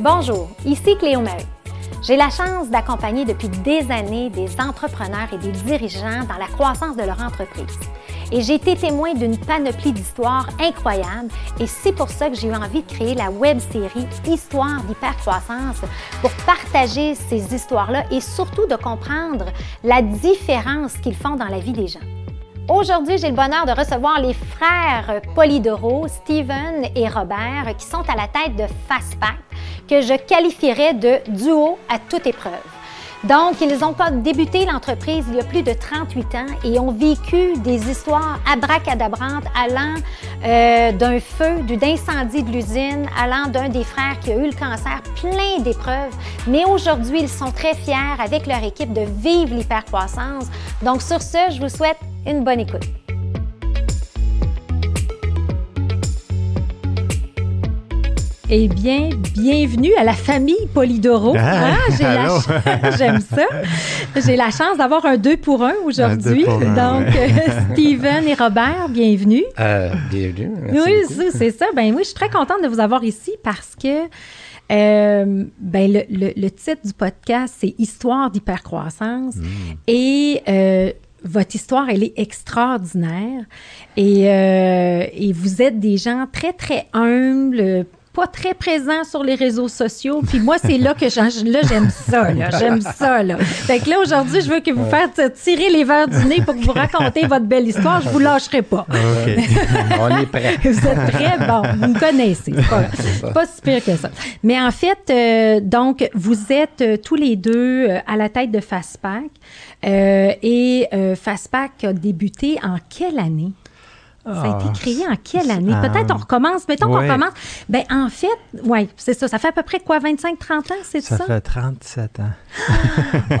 Bonjour, ici Cléo Marie. J'ai la chance d'accompagner depuis des années des entrepreneurs et des dirigeants dans la croissance de leur entreprise. Et j'ai été témoin d'une panoplie d'histoires incroyables et c'est pour ça que j'ai eu envie de créer la web série Histoire d'hypercroissance pour partager ces histoires-là et surtout de comprendre la différence qu'ils font dans la vie des gens. Aujourd'hui, j'ai le bonheur de recevoir les frères Polidoro, Steven et Robert, qui sont à la tête de Fastpack, que je qualifierais de duo à toute épreuve. Donc, ils ont débuté l'entreprise il y a plus de 38 ans et ont vécu des histoires abracadabrantes allant euh, d'un feu, d'incendie de l'usine, allant d'un des frères qui a eu le cancer, plein d'épreuves. Mais aujourd'hui, ils sont très fiers avec leur équipe de vivre l'hypercroissance. Donc, sur ce, je vous souhaite une bonne écoute. Eh bien, bienvenue à la famille Polidoro. Ah, ah, J'aime ça. J'ai la chance d'avoir un deux pour un aujourd'hui. Donc, euh, Steven et Robert, bienvenue. Euh, bienvenue. oui, c'est ça. Ben oui, je suis très contente de vous avoir ici parce que euh, ben le, le, titre du podcast, c'est Histoire d'hypercroissance. Mm. Et euh, votre histoire, elle est extraordinaire. Et, euh, et, vous êtes des gens très, très humbles, pas très présent sur les réseaux sociaux. Puis moi, c'est là que là, j'aime ça. J'aime ça. Là. Fait que là, aujourd'hui, je veux que vous fassiez tirer les verres du nez pour que vous racontez votre belle histoire. Je vous lâcherai pas. OK. On est prêt. vous êtes prêts? Bon, vous me connaissez. Pas, pas si pire que ça. Mais en fait, euh, donc, vous êtes euh, tous les deux euh, à la tête de Fastpack. et Fastpack a débuté en quelle année? Ça a été ah, créé en quelle année? Peut-être on recommence. Mettons qu'on commence. Ben, en fait, oui, c'est ça. Ça fait à peu près quoi, 25-30 ans, c'est ça? Ça? fait 37 ans.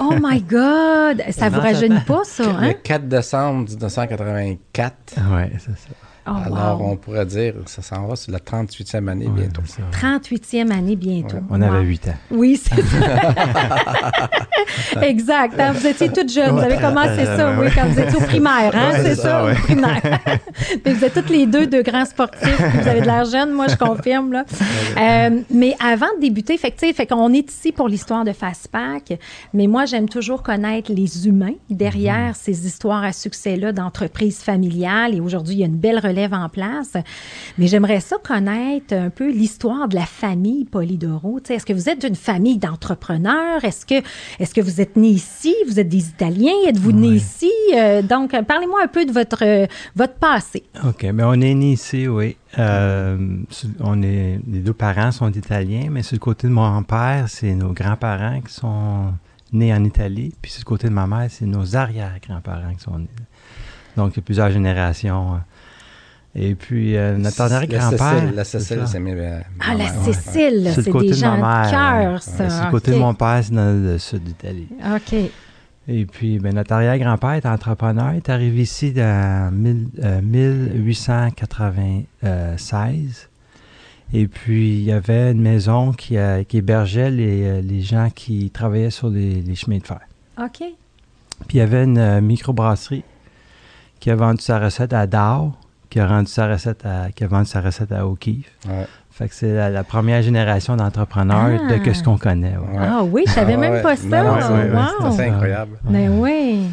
oh my God! Ça ne vous rajeunit pas, ça, hein? Le 4 décembre 1984. Oui, c'est ça. Oh, Alors, on pourrait dire, ça s'en va sur la 38e année bientôt. 38e année bientôt. On avait 8 ans. Oui, c'est ça. exact. Hein, vous étiez toute jeune. Vous avez commencé ça, oui, quand vous étiez au primaire. Hein, c'est ça, au primaire. vous êtes toutes les deux de grands sportifs. Vous avez de l'air jeune, moi, je confirme. Là. Euh, mais avant de débuter, fait, fait qu'on est ici pour l'histoire de Fastpack, mais moi, j'aime toujours connaître les humains derrière mm-hmm. ces histoires à succès-là d'entreprises familiales. Et aujourd'hui, il y a une belle relation en place. Mais j'aimerais ça connaître un peu l'histoire de la famille Polidoro. Est-ce que vous êtes d'une famille d'entrepreneurs? Est-ce que, est que vous êtes né ici? Vous êtes des Italiens? Êtes-vous né ici? Euh, donc, parlez-moi un peu de votre, votre passé. OK. Mais on est né ici, oui. Euh, on est, les deux parents sont italiens, mais sur le côté de mon père, c'est nos grands-parents qui sont nés en Italie. Puis sur le côté de ma mère, c'est nos arrière-grands-parents qui sont nés. Donc, il y a plusieurs générations et puis, euh, notre arrière-grand-père. La Cécile, c'est mes. ah, la Cécile, c'est des gens de cœur, ça. c'est le côté de mon père, c'est dans le sud d'Italie. OK. Et puis, ben, notre arrière-grand-père est entrepreneur. Il est arrivé ici en 1896. Euh, Et puis, il y avait une maison qui, qui hébergeait les, euh, les, gens qui travaillaient sur les, les, chemins de fer. OK. Puis, il y avait une microbrasserie qui a vendu sa recette à Dow qui a rendu sa recette à, qui a vendu sa recette à O'Keeffe. Fait que c'est la, première génération d'entrepreneurs de que ce qu'on connaît. Ah oui, je savais ah même pas ça. C'est incroyable. Mais ben oui.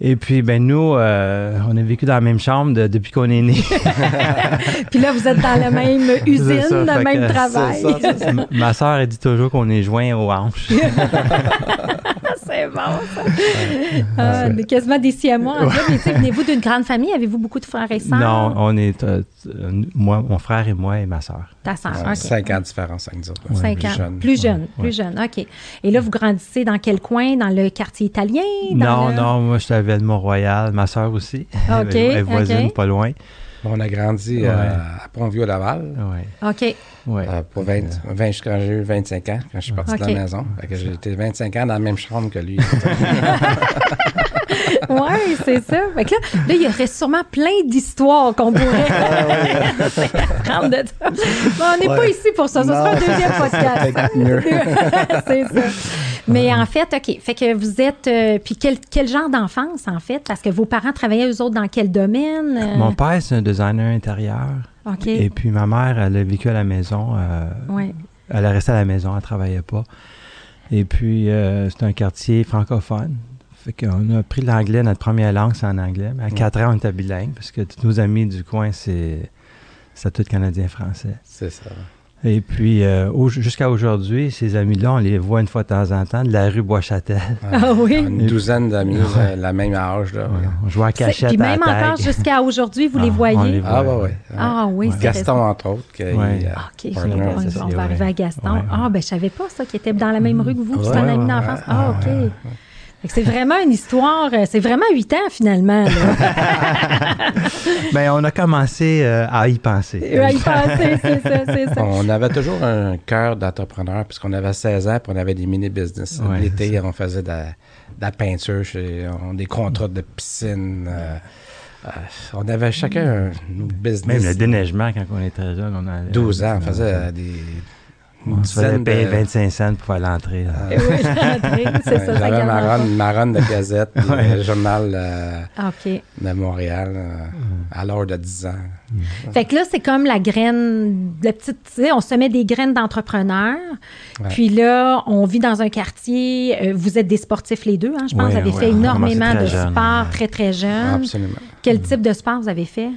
Et puis, ben nous, euh, on a vécu dans la même chambre depuis qu'on est né. puis là, vous êtes dans la même usine, le même travail. Ma soeur, elle dit toujours qu'on est joints aux hanches. c'est bon, ça. Ah, quasiment des six mois. Mais venez-vous d'une grande famille? Avez-vous beaucoup de frères et sœurs? Non, on est, euh, moi, mon frère et moi et ma soeur. Ta Cinq ans de différence, cinq ans. Cinq plus ans. Jeune. Plus jeune, plus jeune, OK. Et là, vous grandissez dans quel coin? Dans le quartier italien? non, non, moi, je suis à Mont-Royal. Ma soeur aussi. OK. Elle est voisine, pas loin. On a grandi euh, à Pont-Vieux-Laval. Oui. OK. Ouais. Euh, pour 20, 20, quand j'ai eu 25 ans, quand je suis parti de la maison. J'ai été 25 ans dans la même chambre que lui. oui, c'est ça. Fait que là, là, il y aurait sûrement plein d'histoires qu'on pourrait apprendre de ça. on n'est pas ici pour ça. Ce sera un deuxième podcast. c'est ça. Mais en fait, OK. Fait que vous êtes. Euh, puis quel, quel, genre d'enfance, en fait? Parce que vos parents travaillaient, eux autres, dans quel domaine? Euh? Mon père, c'est un designer intérieur. OK. Et puis ma mère, elle a vécu à la maison. Euh, oui. elle restait à la maison, elle travaillait pas. Et puis, euh, c'est un quartier francophone. Fait qu'on a pris l'anglais, notre première langue, c'est en anglais. Mais à 4 ans, on était bilingue, parce que tous nos amis du coin, c'est, c'est tout canadien-français. C'est ça. Et puis, euh, jusqu'à aujourd'hui, ces amis-là, on les voit une fois de temps en temps de la rue Bois-Châtel. Ah, oui? Une douzaine d'amis, euh, la même âge. Là, On joue à cachette Puis même encore jusqu'à aujourd'hui, vous les ah, voyez? ah, bah, ouais, Ah oui, c'est Gaston, entre autres. Qui, euh, OK, on, va arriver à Gaston. Ah, ben je savais pas ça, qui était dans la même rue que vous. C'est un ami d'enfance. Ah, OK. C'est vraiment une histoire, euh, c'est vraiment huit ans finalement. ben, on a commencé euh, à y penser. À y penser, c'est ça, c'est ça. On avait toujours un cœur d'entrepreneur puisqu'on avait 16 ans et on avait des mini-business. L'été, on faisait de la, peinture, des contrats de piscine. Euh, on avait chacun un business. Même le déneigement quand on était jeune, on avait... 12 ans, on faisait des on se faisait payer 25 cents pour faire l'entrée. oui, l'entrée, c'est ça. J'avais ma run, ma run de gazette, le journal euh, ah, de Montréal, euh, à l'heure de 10 ans. Mm. Fait que là, c'est comme la graine, la petite, tu sais, on se met des graines d'entrepreneurs. Puis là, on vit dans un quartier. Euh, vous êtes des sportifs les deux, hein, je pense. vous avez fait énormément de sport très, très jeune. Absolument. Quel type de sport vous avez fait?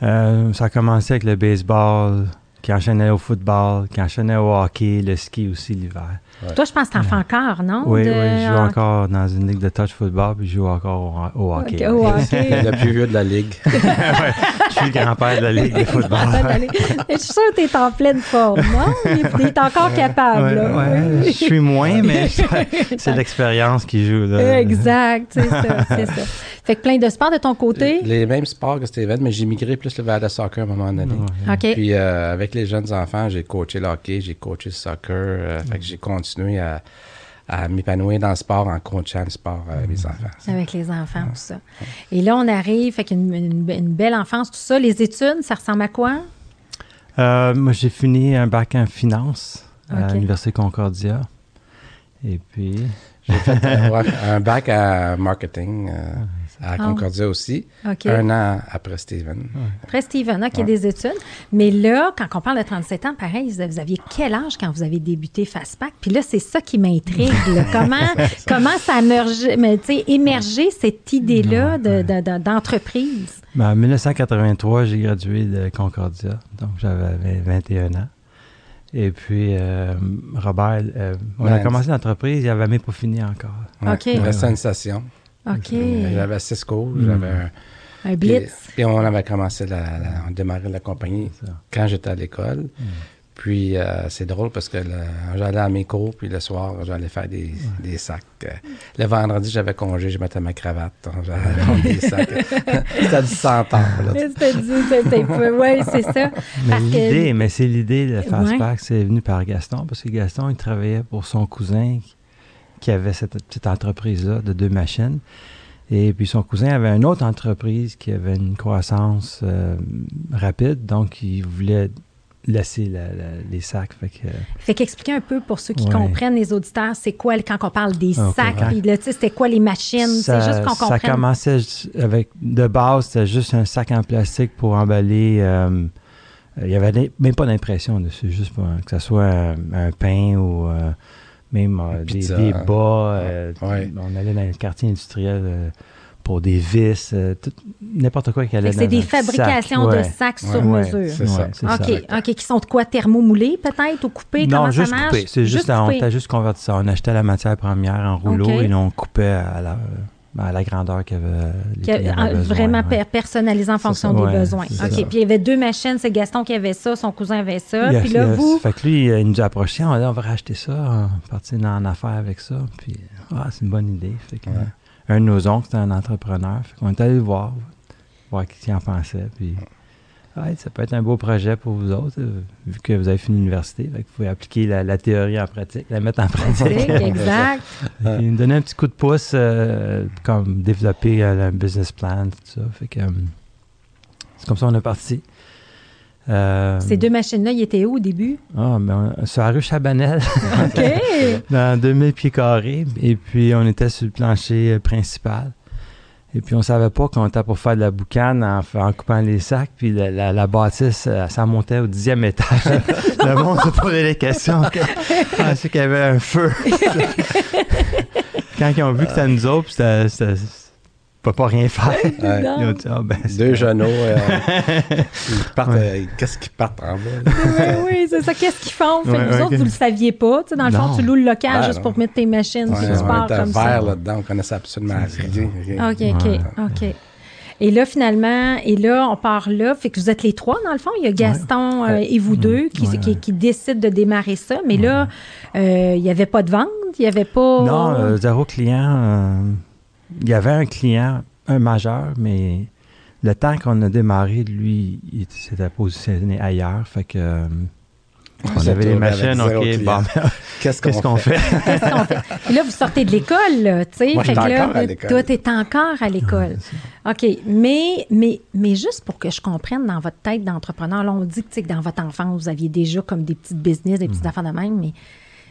ça a commencé avec le baseball, qui enchaînait au football, qui enchaînait au hockey, le ski aussi l'hiver. Toi, je pense que tu en fais encore, non? Oui, oui, je joue encore dans une ligue de touch football, puis je joue encore au, hockey. au hockey. le plus vieux de la ligue. je suis le grand-père de la ligue de football. je suis sûr que tu es en pleine forme, non? Tu es encore capable. Oui, je suis moins, mais c'est l'expérience qui joue. Là. Exact, c'est ça, c'est ça. Fait que plein de sports de ton côté? Les mêmes sports que Steven, mais j'ai migré plus vers le soccer à un moment donné. OK. Puis euh, avec les jeunes enfants, j'ai coaché le hockey, j'ai coaché le soccer. Euh, fait que j'ai continué à, m'épanouir dans le sport en coachant le sport avec mes enfants. Avec les enfants, tout ça. Et là, on arrive, fait qu'une une, belle enfance, tout ça. Les études, ça ressemble à quoi? Euh, moi, j'ai fini un bac en finance à l'Université Concordia. Et puis... J'ai fait un bac en marketing. Euh, à ah. Concordia aussi, un an après Steven. Après Steven, OK, des études. Mais là, quand on parle de 37 ans, pareil, vous aviez quel âge quand vous avez débuté Fastpack? Puis là, c'est ça qui m'intrigue. comment, comment ça a émergé, mais, émergé cette idée-là d'entreprise? Ben, en 1983, j'ai gradué de Concordia, donc j'avais 21 ans. Et puis, euh, Robert, euh, on a commencé l'entreprise, il n'avait même pas fini encore. OK. Il restait une session. OK. J'avais Cisco, hmm. j'avais un, un blitz. Puis, on avait commencé, la, la, on démarrait la compagnie quand j'étais à l'école. Hmm. Puis euh, c'est drôle parce que j'allais à mes cours, puis le soir, j'allais faire des, des sacs. le vendredi, j'avais congé, je mettais ma cravate. J'allais faire des sacs. c'était du centaure. C'était du, c'était Oui, c'est ça. Mais l'idée, mais c'est l'idée de Fastpack, c'est venu par Gaston, parce que Gaston, il travaillait pour son cousin qui avait cette petite entreprise-là de deux machines. Et puis son cousin avait une autre entreprise qui avait une croissance euh, rapide, donc il voulait laisser les sacs. Fait que, fait qu'expliquer un peu pour ceux qui comprennent, les auditeurs, c'est quoi quand on parle des sacs, puis c'était quoi les machines, c'est juste qu'on comprenne. Ça commençait avec, de base, c'était juste un sac en plastique pour emballer, euh, il n'y avait même pas d'impression dessus, juste pour, que ce soit un, pain ou... Euh, même euh, des, hein. bas. Euh, on allait dans le quartier industriel euh, pour des vis, n'importe quoi qui allait C'est des fabrications de sacs sur mesure. C'est ça. OK, OK, qui sont de quoi thermomoulés peut-être ou coupés? Non, comment juste ça marche? C'est juste, on a juste converti ça. On achetait la matière première en rouleau et on coupait à la à la grandeur qu'il y avait. vraiment personnalisé en fonction des besoins. OK. Puis il y avait deux machines. C'est Gaston qui avait ça, son cousin avait ça. puis là, vous. Fait que lui, il nous a approché. On, on va racheter ça, on partir en affaires avec ça. Puis, ah, c'est une bonne idée. Fait que, Un de nos oncles, c'était un entrepreneur. Fait qu'on est allé le voir, voir ce qu'il en pensait. Puis ça peut être un beau projet pour vous autres, euh, vu que vous avez fini l'université. Vous pouvez appliquer la, théorie en pratique, la mettre en pratique. exact. nous donner un petit coup de pouce, euh, comme développer euh, un business plan, tout ça. Fait que c'est comme ça qu'on est parti. Ces deux machines-là, ils étaient où au début? Ah, ben, sur la rue Chabanel. OK. dans 2000 pieds carrés. Et puis, on était sur le plancher principal. Et puis, on savait pas qu'on était pour faire de la boucane en, en coupant les sacs. Puis, la, la, la bâtisse, euh, ça montait au dixième étage. le monde se posait des questions. Je pensais qu'il y avait un feu. Quand ils ont vu que c'était nous autres, puis c'était- peut pas rien faire. Ouais. Ah, ben, Deux genoux. euh, ils partent, euh, Qu'est-ce qu'ils partent en bas? oui, oui, c'est ça. Qu'est-ce qu'ils font? Fait Ouais, vous ouais, autres, vous le saviez pas. Tu sais, dans le fond, tu loues le local Ouais, juste non. pour mettre tes machines, tu on pars comme ça. là-dedans, on connaissait absolument rien. rien. OK, OK, Ouais. OK. Et là, finalement, et là, on part là. Fait que vous êtes les trois, dans le fond. Il y a Gaston euh, et vous deux qui, Ouais, qui, qui décident de démarrer ça. Mais là, euh, il n'y avait pas de vente? Il n'y avait pas... Non, euh, zéro client. Il y avait un client, un majeur, mais le temps qu'on a démarré, lui, il s'était positionné ailleurs. Fait que. euh, on avait les machines, OK, bon, Qu'est-ce qu'est-ce qu'on fait? Qu'est-ce qu'on fait? Et là, vous sortez de l'école, là, tu sais. Moi, Fait que là, encore à l'école. toi, t'es encore à l'école. OK. Mais, mais, mais juste pour que je comprenne dans votre tête d'entrepreneur, là, on dit que, tu sais, que dans votre enfance, vous aviez déjà comme des petites business, des petites affaires de même, mais,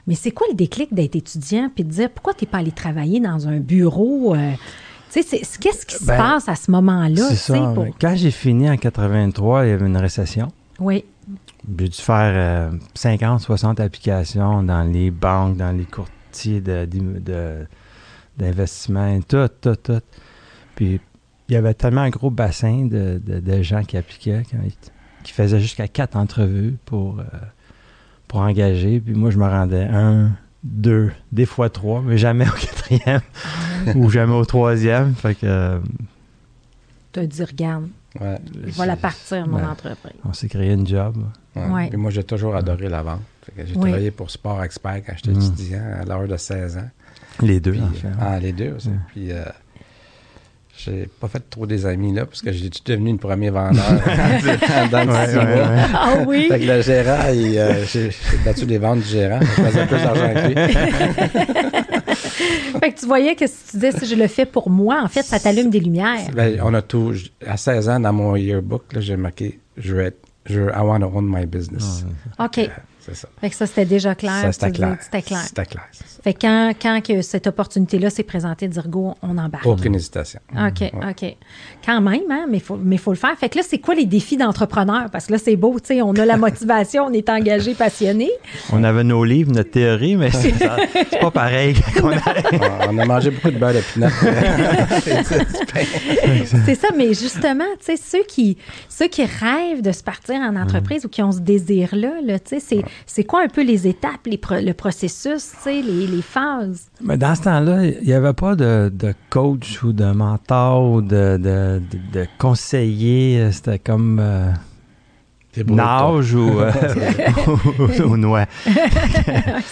mais c'est quoi le déclic d'être étudiant puis de dire pourquoi t'es pas allé travailler dans un bureau? euh, tu qu'est-ce qui se Ben, passe à ce moment-là? C'est tu sais, ça. pour- mais Quand j'ai fini en 83, il y avait une récession. Oui. J'ai dû faire euh, 50, 60 applications dans les banques, dans les courtiers de- d'im- de- d'investissement, tout, tout, tout. Puis il y avait tellement un gros bassin de, gens qui appliquaient, qui, qui faisaient jusqu'à quatre entrevues pour, euh, pour engager. Puis moi, je me rendais un, deux, des fois trois, mais jamais au quatrième ou jamais au troisième. Fait que euh, Tu as dit, regarde, Ouais. voilà partir mon Ouais. entreprise. on s'est créé une job. Ouais. Ouais. Puis moi, j'ai toujours adoré la vente. Fait que J'ai Oui. travaillé pour Sport Expert quand j'étais Mm. étudiant à l'âge de 16 ans. Les deux, Puis, en fait. ah, les deux aussi. Ouais. Puis, euh, j'ai pas fait trop des amis là, parce que j'ai devenu le premier vendeur dans le Ouais. Ah oui? Fait que le gérant, euh, j'ai battu les ventes du gérant. Je faisais plus d'argent que lui. Fait que tu voyais que si tu disais si je le fais pour moi, en fait, ça t'allume des lumières. Ben, on a tout. À 16 ans, dans mon yearbook, j'ai marqué je veux être. Je, I want to own my business. OK. Euh, C'est ça. Fait que ça, c'était déjà clair. Ça, c'était clair. C'était clair. C'était clair. c'est ça. Fait que quand, quand que cette opportunité-là s'est présentée, dire go, on embarque. Aucune hésitation. OK, OK. Quand même, hein, mais il faut, mais faut le faire. Fait que là, c'est quoi les défis d'entrepreneur? Parce que là, c'est beau, tu sais, on a la motivation, on est engagé, passionné. On avait nos livres, notre théorie, mais c'est pas pareil on a- on, on a mangé beaucoup de beurre de pinot. C'est ça, mais justement, tu sais, ceux qui, ceux qui rêvent de se partir en entreprise ou qui ont ce désir-là, là, tu sais, c'est, c'est quoi un peu les étapes, les pro- le processus, les, les phases? Mais dans ce temps-là, il n'y avait pas de, coach ou de mentor ou de, conseiller. C'était comme euh, nage ou, euh, ou, ou noix.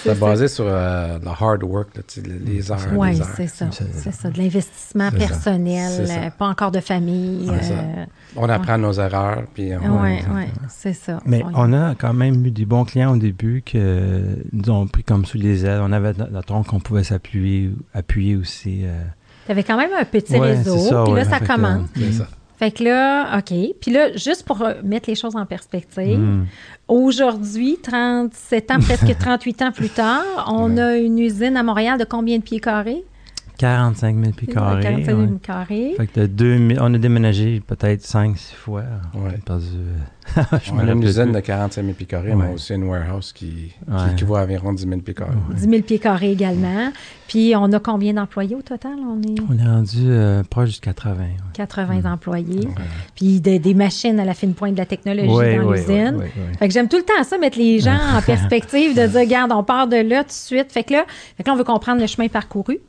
C'est basé sur euh, le hard work, là, les heures. Oui, c'est ça. C'est- ça, de l'investissement personnel, euh, pas encore de famille. Euh, On apprend nos erreurs, puis on, ouais, ouais, c'est ça. Mais on a quand même eu des bons clients au début qui nous ont pris comme sous les ailes. On avait notre qu'on pouvait s'appuyer appuyer aussi. euh. Tu avais quand même un petit Ouais, réseau, puis là, ça que, commence. c'est ça. Fait que là, OK. Puis là, juste pour mettre les choses en perspective, Mm. aujourd'hui, 37 ans, presque 38 ans plus tard, on Ouais. a une usine à Montréal de combien de pieds carrés? 45 000 pieds carrés. 45 000 ouais. carrés. Fait que de 2000, on a déménagé peut-être 5-6 fois. Ouais. perdu, euh, je On a une usine de 45 000 pieds carrés, mais aussi une warehouse qui, Ouais. qui équivaut à environ 10 000 pieds carrés. 10 000 pieds carrés également. Puis on a combien d'employés au total? On est On est rendu euh, proche du 80. ouais. 80 employés. Ouais. Puis des, des machines à la fine pointe de la technologie Ouais, dans ouais, l'usine. ouais, ouais, ouais. Fait que j'aime tout le temps ça, mettre les gens en perspective, de dire, regarde, on part de là tout de suite. Fait que là, fait que là on veut comprendre le chemin parcouru.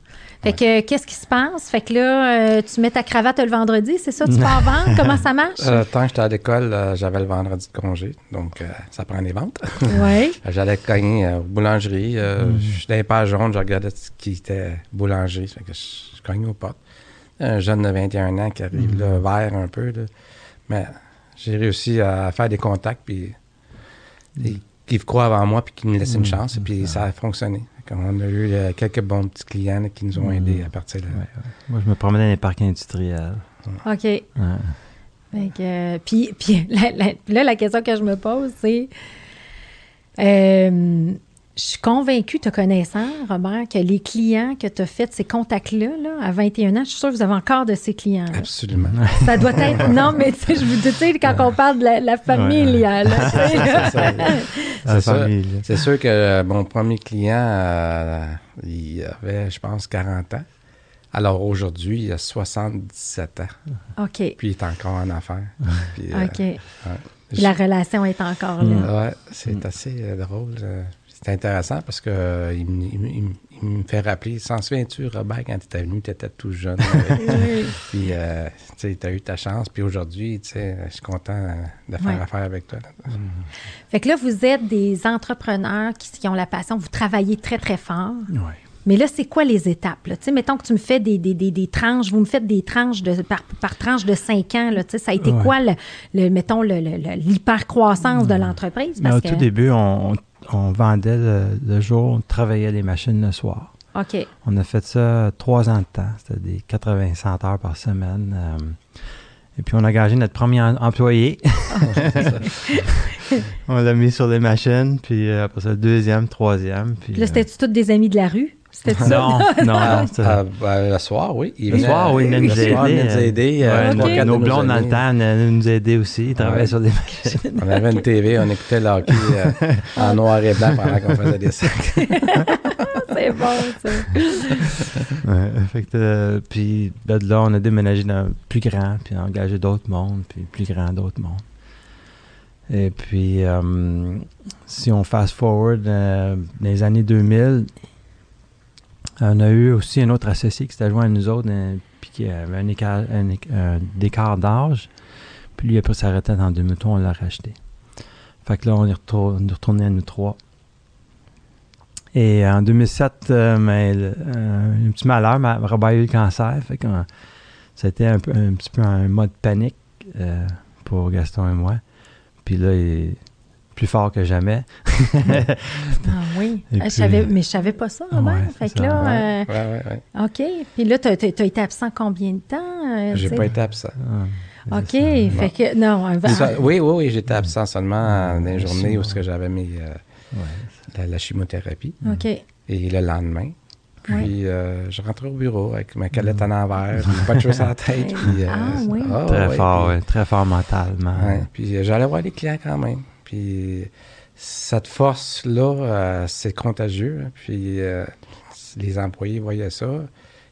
Fait que, qu'est-ce qui se passe? Fait que là, euh, tu mets ta cravate le vendredi, c'est ça? Tu pars vendre? Comment ça marche? Euh, tant que j'étais à l'école, euh, j'avais le vendredi de congé, donc euh, ça prend les ventes. Oui. J'allais cogner aux boulangeries. Mm. Je suis dans les pages jaunes, je regardais ce qui était boulangerie. Fait que je, je cognais aux portes. Un jeune de 21 ans qui arrive Mm. là, vert un peu. là. Mais j'ai réussi à faire des contacts, puis et- qui croient avant moi, puis qui me laissent une Mm. chance. Et puis ça a fonctionné. Qu'on a eu euh, quelques bons petits clients là, qui nous ont aidés à partir de là. Ouais, ouais. Moi, je me promenais dans les parcs industriels. OK. Euh, puis, puis la- la- là, la question que je me pose, c'est euh, Je suis convaincue, te connaissant, Robert, que les clients que tu as fait ces contacts-là, là, à 21 ans, je suis sûre que vous avez encore de ces clients-là. Absolument. Ça doit être. Non, mais tu sais, je vous dis, quand on parle de la, la famille, là, là, là. C'est ça. La C'est sûr, famille. c'est sûr que euh, mon premier client, euh, il avait, je pense, 40 ans. Alors aujourd'hui, il a 77 ans. OK. Puis il est encore en affaires. Puis, euh, OK. Puis la relation est encore là. Ouais, c'est assez euh, drôle. Euh, C'est intéressant parce que euh, il, me- il me- il me- il me fait rappeler. S'en souviens-tu, Robert, quand tu étais venu, tu étais tout jeune. Oui. puis, euh, tu as eu ta chance. Puis aujourd'hui, tu sais, je suis content euh, de faire Ouais. affaire avec toi. Fait que là, vous êtes des entrepreneurs qui, qui ont la passion, vous travaillez très, très fort. Ouais. Mais là, c'est quoi les étapes? là? Tu sais, mettons que tu me fais des, des, des, des tranches, vous me faites des tranches de, par, par tranche de 5 ans. Là, tu sais, ça a été Ouais. quoi, le, le- mettons, le- le- le- l'hypercroissance de l'entreprise? Mais Parce au que, tout début, on, on- vendait le, le jour, on travaillait les machines le soir. OK. On a fait ça trois ans de temps. C'était des 80-100 heures par semaine. euh, et puis, on a engagé notre premier em- employé. on l'a mis sur les machines. Puis, euh, après ça, le deuxième, troisième. Puis, Puis là, euh, c'était-tu tous des amis de la rue? C'était ça? Non, non, Ah, ah, ben, le soir, oui. Il Le venait- soir, oui, il venait nous le soir, il aider. venait nous aider. Euh, quatre de Nos blondes, dans le temps, venaient nous aider aussi. Ils travaillaient Ouais. sur des machines. On avait une TV, on écoutait le hockey euh, en noir et blanc pendant qu'on faisait des sacs. c'est bon, ça. Ouais, fait que, euh, puis ben, de là, on a déménagé dans plus grand, puis engagé d'autres mondes, puis plus grand d'autres mondes. Et puis, euh, si on fast forward euh, dans les années 2000, on a eu aussi un autre associé qui s'était joint à nous autres, euh, puis qui avait un écart, d'âge. Puis lui, après sa retraite en 2003, on l'a racheté. Fait que là, on est, retourné à nous trois. Et en 2007, euh, euh, un petit malheur, ma, Robert a eu le cancer. Fait que, été un, un petit peu un mode panique euh, pour Gaston et moi. Puis là, il plus fort que jamais. Ah oui. Et Je savais, mais je savais pas ça, Robert. Ouais, fait que ça. là, Ouais, ouais, ouais. euh, OK. Puis là, tu as, été absent combien de temps? euh, J'ai pas été absent. Ah, OK. Fait que, non, un va- Ça- oui, oui, oui, j'étais absent seulement dans les Ouais, journées où c'est ce que j'avais mes, euh, Ouais. la, la chimothérapie. OK. Et le lendemain, puis euh, je rentrais au bureau avec ma calette en envers, pas de choses à la tête. Puis, euh, Ah, oui. ah, Très fort, puis- très fort mentalement. Ouais, puis j'allais voir les clients quand même. Puis cette force-là, euh, c'est contagieux. hein. Puis euh, les employés voyaient ça.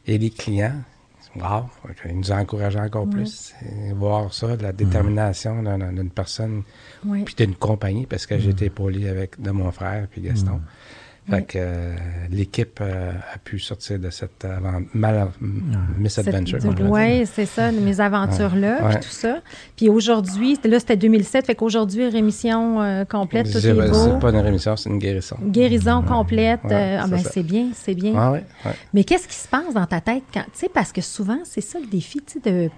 Et les clients, wow, ils nous encourageaient encore Ouais. plus. Voir ça, de la détermination d'un- d'une personne, Oui. puis d'une compagnie, parce que été épaulé avec de mon frère, puis Gaston. Fait que euh, l'équipe euh, a pu sortir de cette avant- mal, misadventure. Oui, c'est ça, mes aventures-là, Ouais. puis tout ça. Puis aujourd'hui, là, c'était 2007, fait qu'aujourd'hui, rémission euh, complète, tout C'est est beau. c'est pas une rémission, c'est une guérison. Guérison complète. Ouais, ah c'est ben c'est bien, c'est bien. Ouais, ouais. Mais qu'est-ce qui se passe dans ta tête quand, tu sais, parce que souvent, c'est ça le défi, tu sais, de...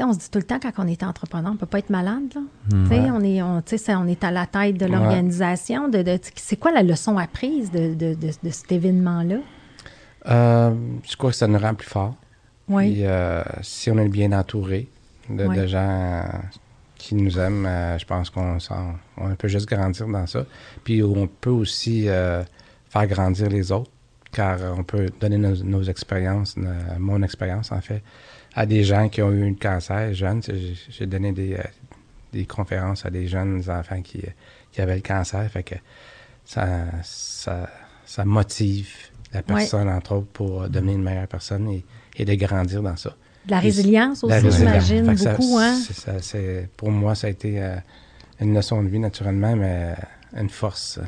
On se dit tout le temps quand on est entrepreneur, on peut pas être malade, là. Ouais. on est, on, on à la tête de Ouais. l'organisation. De, de- c'est quoi la leçon apprise de, de, de, de cet événement-là? Euh, je crois que ça nous rend plus fort. Oui. Puis, euh, si on est bien entouré de, gens euh, qui nous aiment, euh, je pense qu'on on peut juste grandir dans ça. Puis on peut aussi faire grandir les autres, car on peut donner nos, nos expériences, mon expérience en fait, à des gens qui ont eu un cancer sais, J'ai donné des, euh, des conférences à des jeunes enfants qui, qui avaient le cancer, fait que ça, ça, ça motive la personne, entre autres, pour euh, devenir une meilleure personne et, et de grandir dans ça. De la résilience aussi, j'imagine, ça- beaucoup, hein? ça, pour moi, ça a été euh, une leçon de vie, naturellement, mais euh, une force.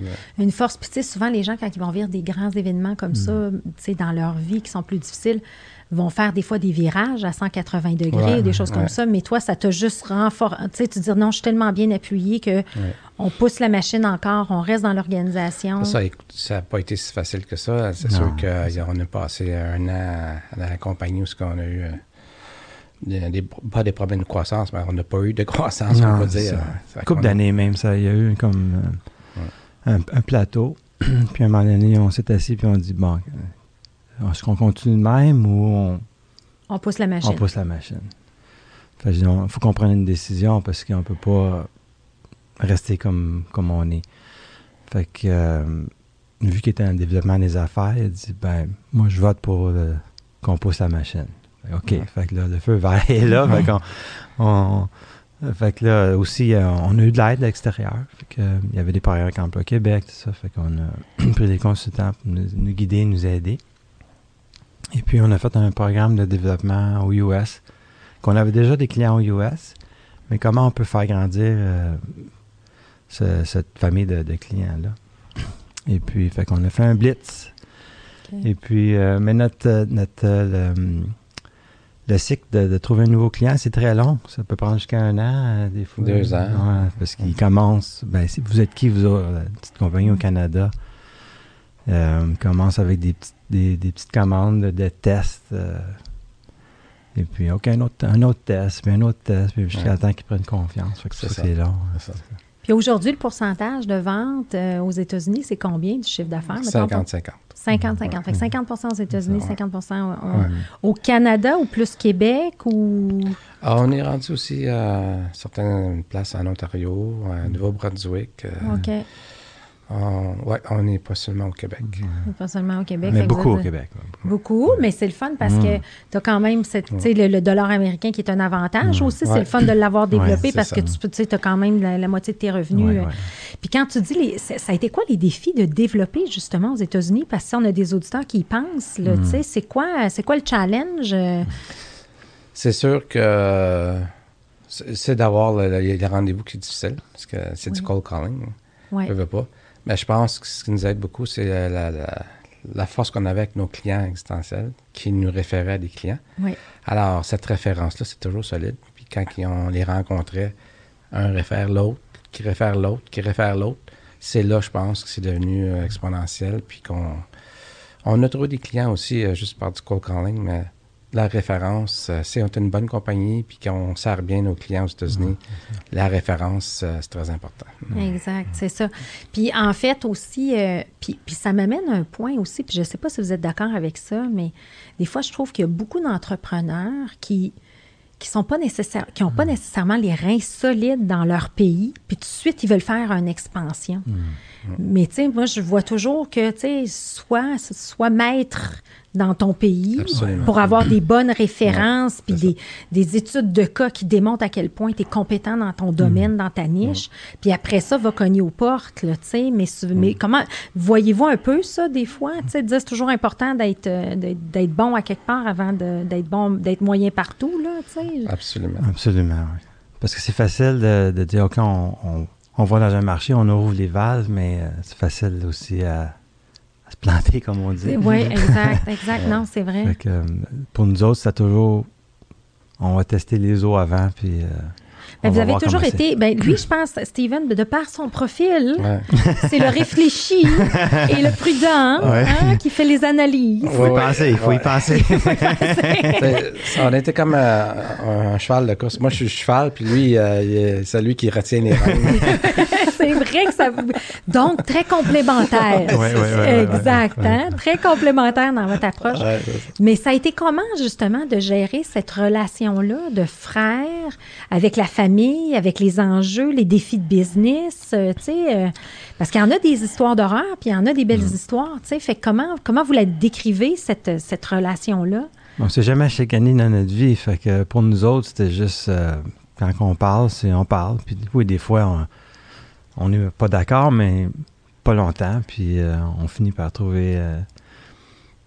Euh, Une force. Puis, tu sais, souvent, les gens, quand ils vont vivre des grands événements comme ça, tu sais, dans leur vie qui sont plus difficiles, vont faire des fois des virages à 180 degrés Ouais, ou des choses comme ça. Mais toi, ça t'a juste renforcé. Tu sais, tu dis non, je suis tellement bien appuyé que on pousse la machine encore, on reste dans l'organisation. Ça, ça n'a pas été si facile que ça. C'est sûr qu'on a passé un an dans la compagnie où on a eu euh, des, des- pas des problèmes de croissance, mais on n'a pas eu de croissance, on Non, c'est dire. ça. Couple qu'on d'années même, ça. Il y a eu comme euh, un, un plateau. puis à un moment donné, on s'est assis puis on dit bon, euh, est-ce qu'on continue de même ou on, On pousse la machine. on pousse la machine? Fait que il faut qu'on prenne une décision parce qu'on peut pas rester comme, comme on est. Fait que, euh, vu qu'il était en développement des affaires, il a dit ben, moi, je vote pour le- qu'on pousse la machine. Fait que, OK. Ouais. Fait que là, le feu vert est là. fait, qu'on- on- fait que là, aussi, euh, on a eu de l'aide de l'extérieur. Fait que, euh, il y avait des programmes avec Emploi Québec, tout ça. Fait qu'on a pris des consultants pour nous, nous guider, nous aider. Et puis, on a fait un programme de développement aux US, qu'on avait déjà des clients aux US, mais comment on peut faire grandir euh, ce- cette famille de, de clients-là? Et puis, fait qu'on a fait un blitz. Et puis, euh, mais notre, euh, notre, euh, le, le cycle de, de trouver un nouveau client, c'est très long. Ça peut prendre jusqu'à un an, euh, des fois. Deux ans. Ouais, parce qu'il commence. Ben, si vous êtes qui, vous autres, la petite compagnie au Canada? Euh, commence avec des petites, des, des petites commandes de, de tests. euh, et puis, OK, un autre, un autre test, puis un autre test, puis jusqu'à Ouais. temps qu'ils prennent confiance. Fait que ça, c'est long. Ça. Puis aujourd'hui, le pourcentage de vente euh, aux États-Unis, c'est combien du chiffre d'affaires? mettons, 50-50. 50-50. Fait que 50 aux États-Unis, Ouais. 50 au, Ouais. au Canada ou plus Québec ou? Ah, on est rendu aussi à certaines places en Ontario, à Nouveau-Brunswick. euh, OK. On, ouais, on n'est pas seulement au Québec. Pas seulement au Québec. Mais beaucoup au Québec. beaucoup. Mais c'est le fun parce Mm. que tu as quand même cette, tu sais, le, le dollar américain qui est un avantage Mm. aussi. C'est le fun de l'avoir développé parce ça. que tu peux- tu sais, as quand même la, la moitié de tes revenus. Ouais, euh. ouais. Puis quand tu dis, les, ça ça a été quoi les défis de développer justement aux États-Unis? Parce que si on a des auditeurs qui y pensent, Mm. sais, c'est quoi, c'est quoi le challenge? euh? C'est sûr que c'est d'avoir le, rendez-vous qui est difficile, parce que c'est du cold calling. Ouais. Je veux pas. Mais je pense que ce qui nous aide beaucoup, c'est la, la- la- force qu'on avait avec nos clients existentiels qui nous référaient à des clients. Oui. Alors, cette référence-là, c'est toujours solide. Puis quand on les rencontrait, un réfère l'autre, qui réfère l'autre, qui réfère l'autre, c'est là, je pense, que c'est devenu euh, exponentiel. Puis qu'on on a trouvé des clients aussi, euh, juste par du cold calling, mais la référence, euh, si on est une bonne compagnie puis qu'on sert bien nos clients aux États-Unis, la référence, euh, c'est très important. Exact, c'est ça. Puis en fait aussi, euh, puis, puis ça m'amène à un point aussi, puis je ne sais pas si vous êtes d'accord avec ça, mais des fois, je trouve qu'il y a beaucoup d'entrepreneurs qui qui sont pas nécessaires, qui n'ont pas nécessairement les reins solides dans leur pays, puis tout de suite, ils veulent faire une expansion. Mais tu sais, moi, je vois toujours que, tu sais, sois, sois maître dans ton pays Absolument. pour avoir des bonnes références, puis des, des études de cas qui démontrent à quel point tu es compétent dans ton domaine, dans ta niche. Puis après ça, va cogner aux portes, là, tu sais. Mais, mais comment, voyez-vous un peu ça des fois? Tu sais, c'est toujours important d'être, euh, d'être, bon à quelque part avant de- d'être bon, d'être moyen partout, là, tu sais. Absolument. Absolument, oui. Parce que c'est facile de, de dire, OK, on, on, on va dans un marché, on ouvre les valves, mais euh, c'est facile aussi à, à se planter, comme on dit. Oui, exact, exact. Non, c'est vrai. Fait que, euh, pour nous autres, c'est toujours, on va tester les eaux avant, puis... euh, Ben, vous avez toujours été, ben, lui, je pense, Steven, de par son profil, Ouais. c'est le réfléchi et le prudent Ouais. hein, qui fait les analyses. Il faut y penser, il faut y penser. On était comme euh, un, cheval de course. Moi, je suis cheval, puis lui, euh, c'est lui qui retient les rênes. C'est vrai que ça. Donc, très complémentaire. Exact. hein? Très complémentaire dans votre approche. Mais ça a été comment, justement, de gérer cette relation-là de frères avec la famille, avec les enjeux, les défis de business, euh, tu sais, euh, parce qu'il y en a des histoires d'horreur, puis il y en a des belles histoires, tu sais. Fait comment, comment vous la décrivez, cette, cette relation-là? On s'est jamais chicané dans notre vie. Fait que pour nous autres, c'était juste euh, quand on parle, c'est on parle. Puis oui, des fois, on n'est pas d'accord, mais pas longtemps. Puis euh, on finit par trouver euh,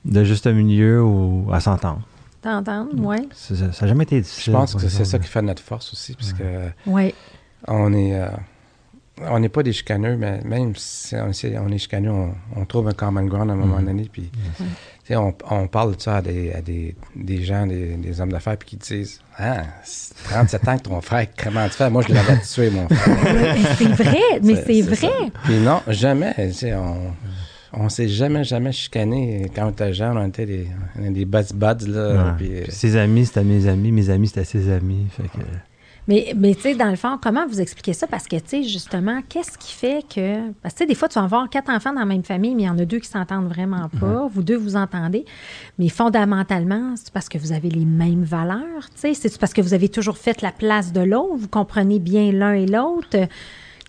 de juste un milieu ou à s'entendre. T'entends? Mm. Oui. Ça n'a jamais été Je difficile. pense pour que c'est ça qui fait notre force aussi, parce que Oui. on est, euh, on n'est pas des chicaneux, mais même si on, on est chicaneux, on, on trouve un common ground à un moment Mhm. donné. Puis, on, on parle de ça à des, à des, des gens, des, des hommes d'affaires, puis qui disent Ah, c'est 37 ans que ton frère, comment tu fais Moi, je l'avais tué, mon frère. Mais c'est vrai, mais c'est vrai. Puis non, jamais. tu sais, on on s'est jamais, jamais chicané. Quand on était jeune, on était des, des buds buds, là. Ouais. euh, ses amis, c'était mes amis. Mes amis, c'était ses amis. Fait que, Mais, mais tu sais, dans le fond, comment vous expliquez ça? Parce que, tu sais, justement, qu'est-ce qui fait que. Parce que, tu sais, des fois, tu vas avoir quatre enfants dans la même famille, mais il y en a deux qui s'entendent vraiment pas. Vous deux, vous entendez. Mais fondamentalement, c'est parce que vous avez les mêmes valeurs, tu sais? C'est parce que vous avez toujours fait la place de l'autre? Vous comprenez bien l'un et l'autre?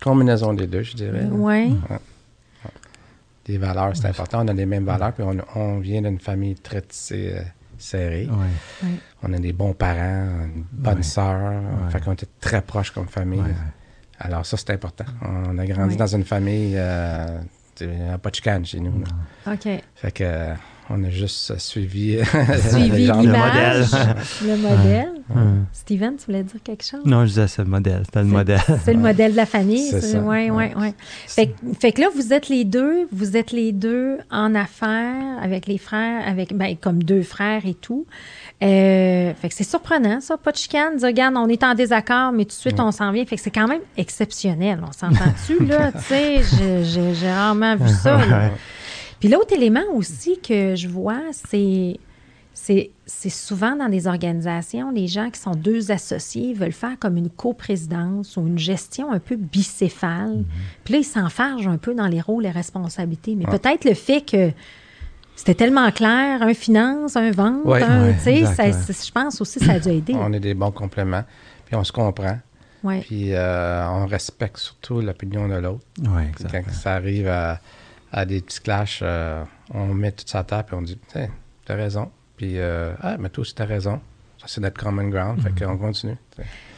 combinaison des deux, je dirais. Oui. Les valeurs, c'est important. On a les mêmes valeurs, puis on, on vient d'une famille très tissée, Ouais. Ouais. On a des bons parents, une bonne Ouais. sœur. Ouais. Fait qu'on était très proches comme famille. Alors ça, c'est important. On a grandi Ouais. dans une famille, euh, a pas de chicane chez nous. OK. Fait que euh, on a juste suivi, genre le modèle. Hum. Steven, tu voulais dire quelque chose? Non, je disais c'est le modèle. C'était le C'est- modèle. C'est le modèle de la famille. C'est ça, Oui, oui, ouais. oui. Fait, que- fait que là, vous êtes les deux, vous êtes les deux en affaires avec les frères, avec ben, comme deux frères et tout. Euh, fait que c'est surprenant, ça. Pas de chicane. Dire, regarde, on est en désaccord, mais tout de suite, on s'en vient. Fait que c'est quand même exceptionnel. On s'entend-tu, là? Tu sais, j'ai- rarement vu ça. là. Ouais. Puis l'autre élément aussi que je vois, c'est c'est souvent dans des organisations, les gens qui sont deux associés veulent faire comme une coprésidence ou une gestion un peu bicéphale. Puis là, ils s'enfargent un peu dans les rôles et responsabilités. Mais peut-être le fait que c'était tellement clair, un finance, un vente, Ouais. un, Ouais, ça- c'est- je pense aussi que ça a dû aider. On est des bons compléments, puis on se comprend, Ouais. puis euh, on respecte surtout l'opinion de l'autre. Quand ça arrive à, à des petits clashs, euh, on met tout ça à table, puis on dit, Tiens, t'as raison. Puis, euh, ah, mais toi aussi, t'as raison. Ça, c'est notre common ground, fait qu'on continue.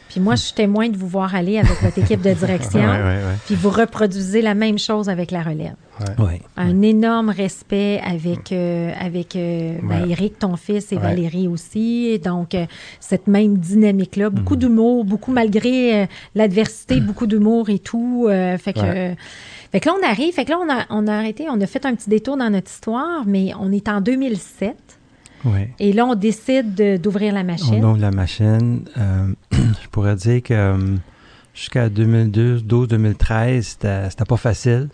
Puis moi, je suis témoin de vous voir aller avec votre équipe de direction. Ouais, ouais, ouais. Puis vous reproduisez la même chose avec la relève. Ouais. Ouais. un énorme respect avec, euh, avec euh, ben. Eric, ton fils, et Ouais. Valérie aussi. Et donc, euh, cette même dynamique-là. Beaucoup Mhm. d'humour, beaucoup malgré euh, l'adversité, beaucoup d'humour et tout. euh, fait, que, Ouais. euh, fait que là, on arrive. Fait que là, on a, on a arrêté. On a fait un petit détour dans notre histoire, mais on est en 2007. Et là, on décide de- d'ouvrir la On machine. ouvre la machine. Euh, je pourrais dire que euh, jusqu'à 2012-2013, c'était c'était pas facile.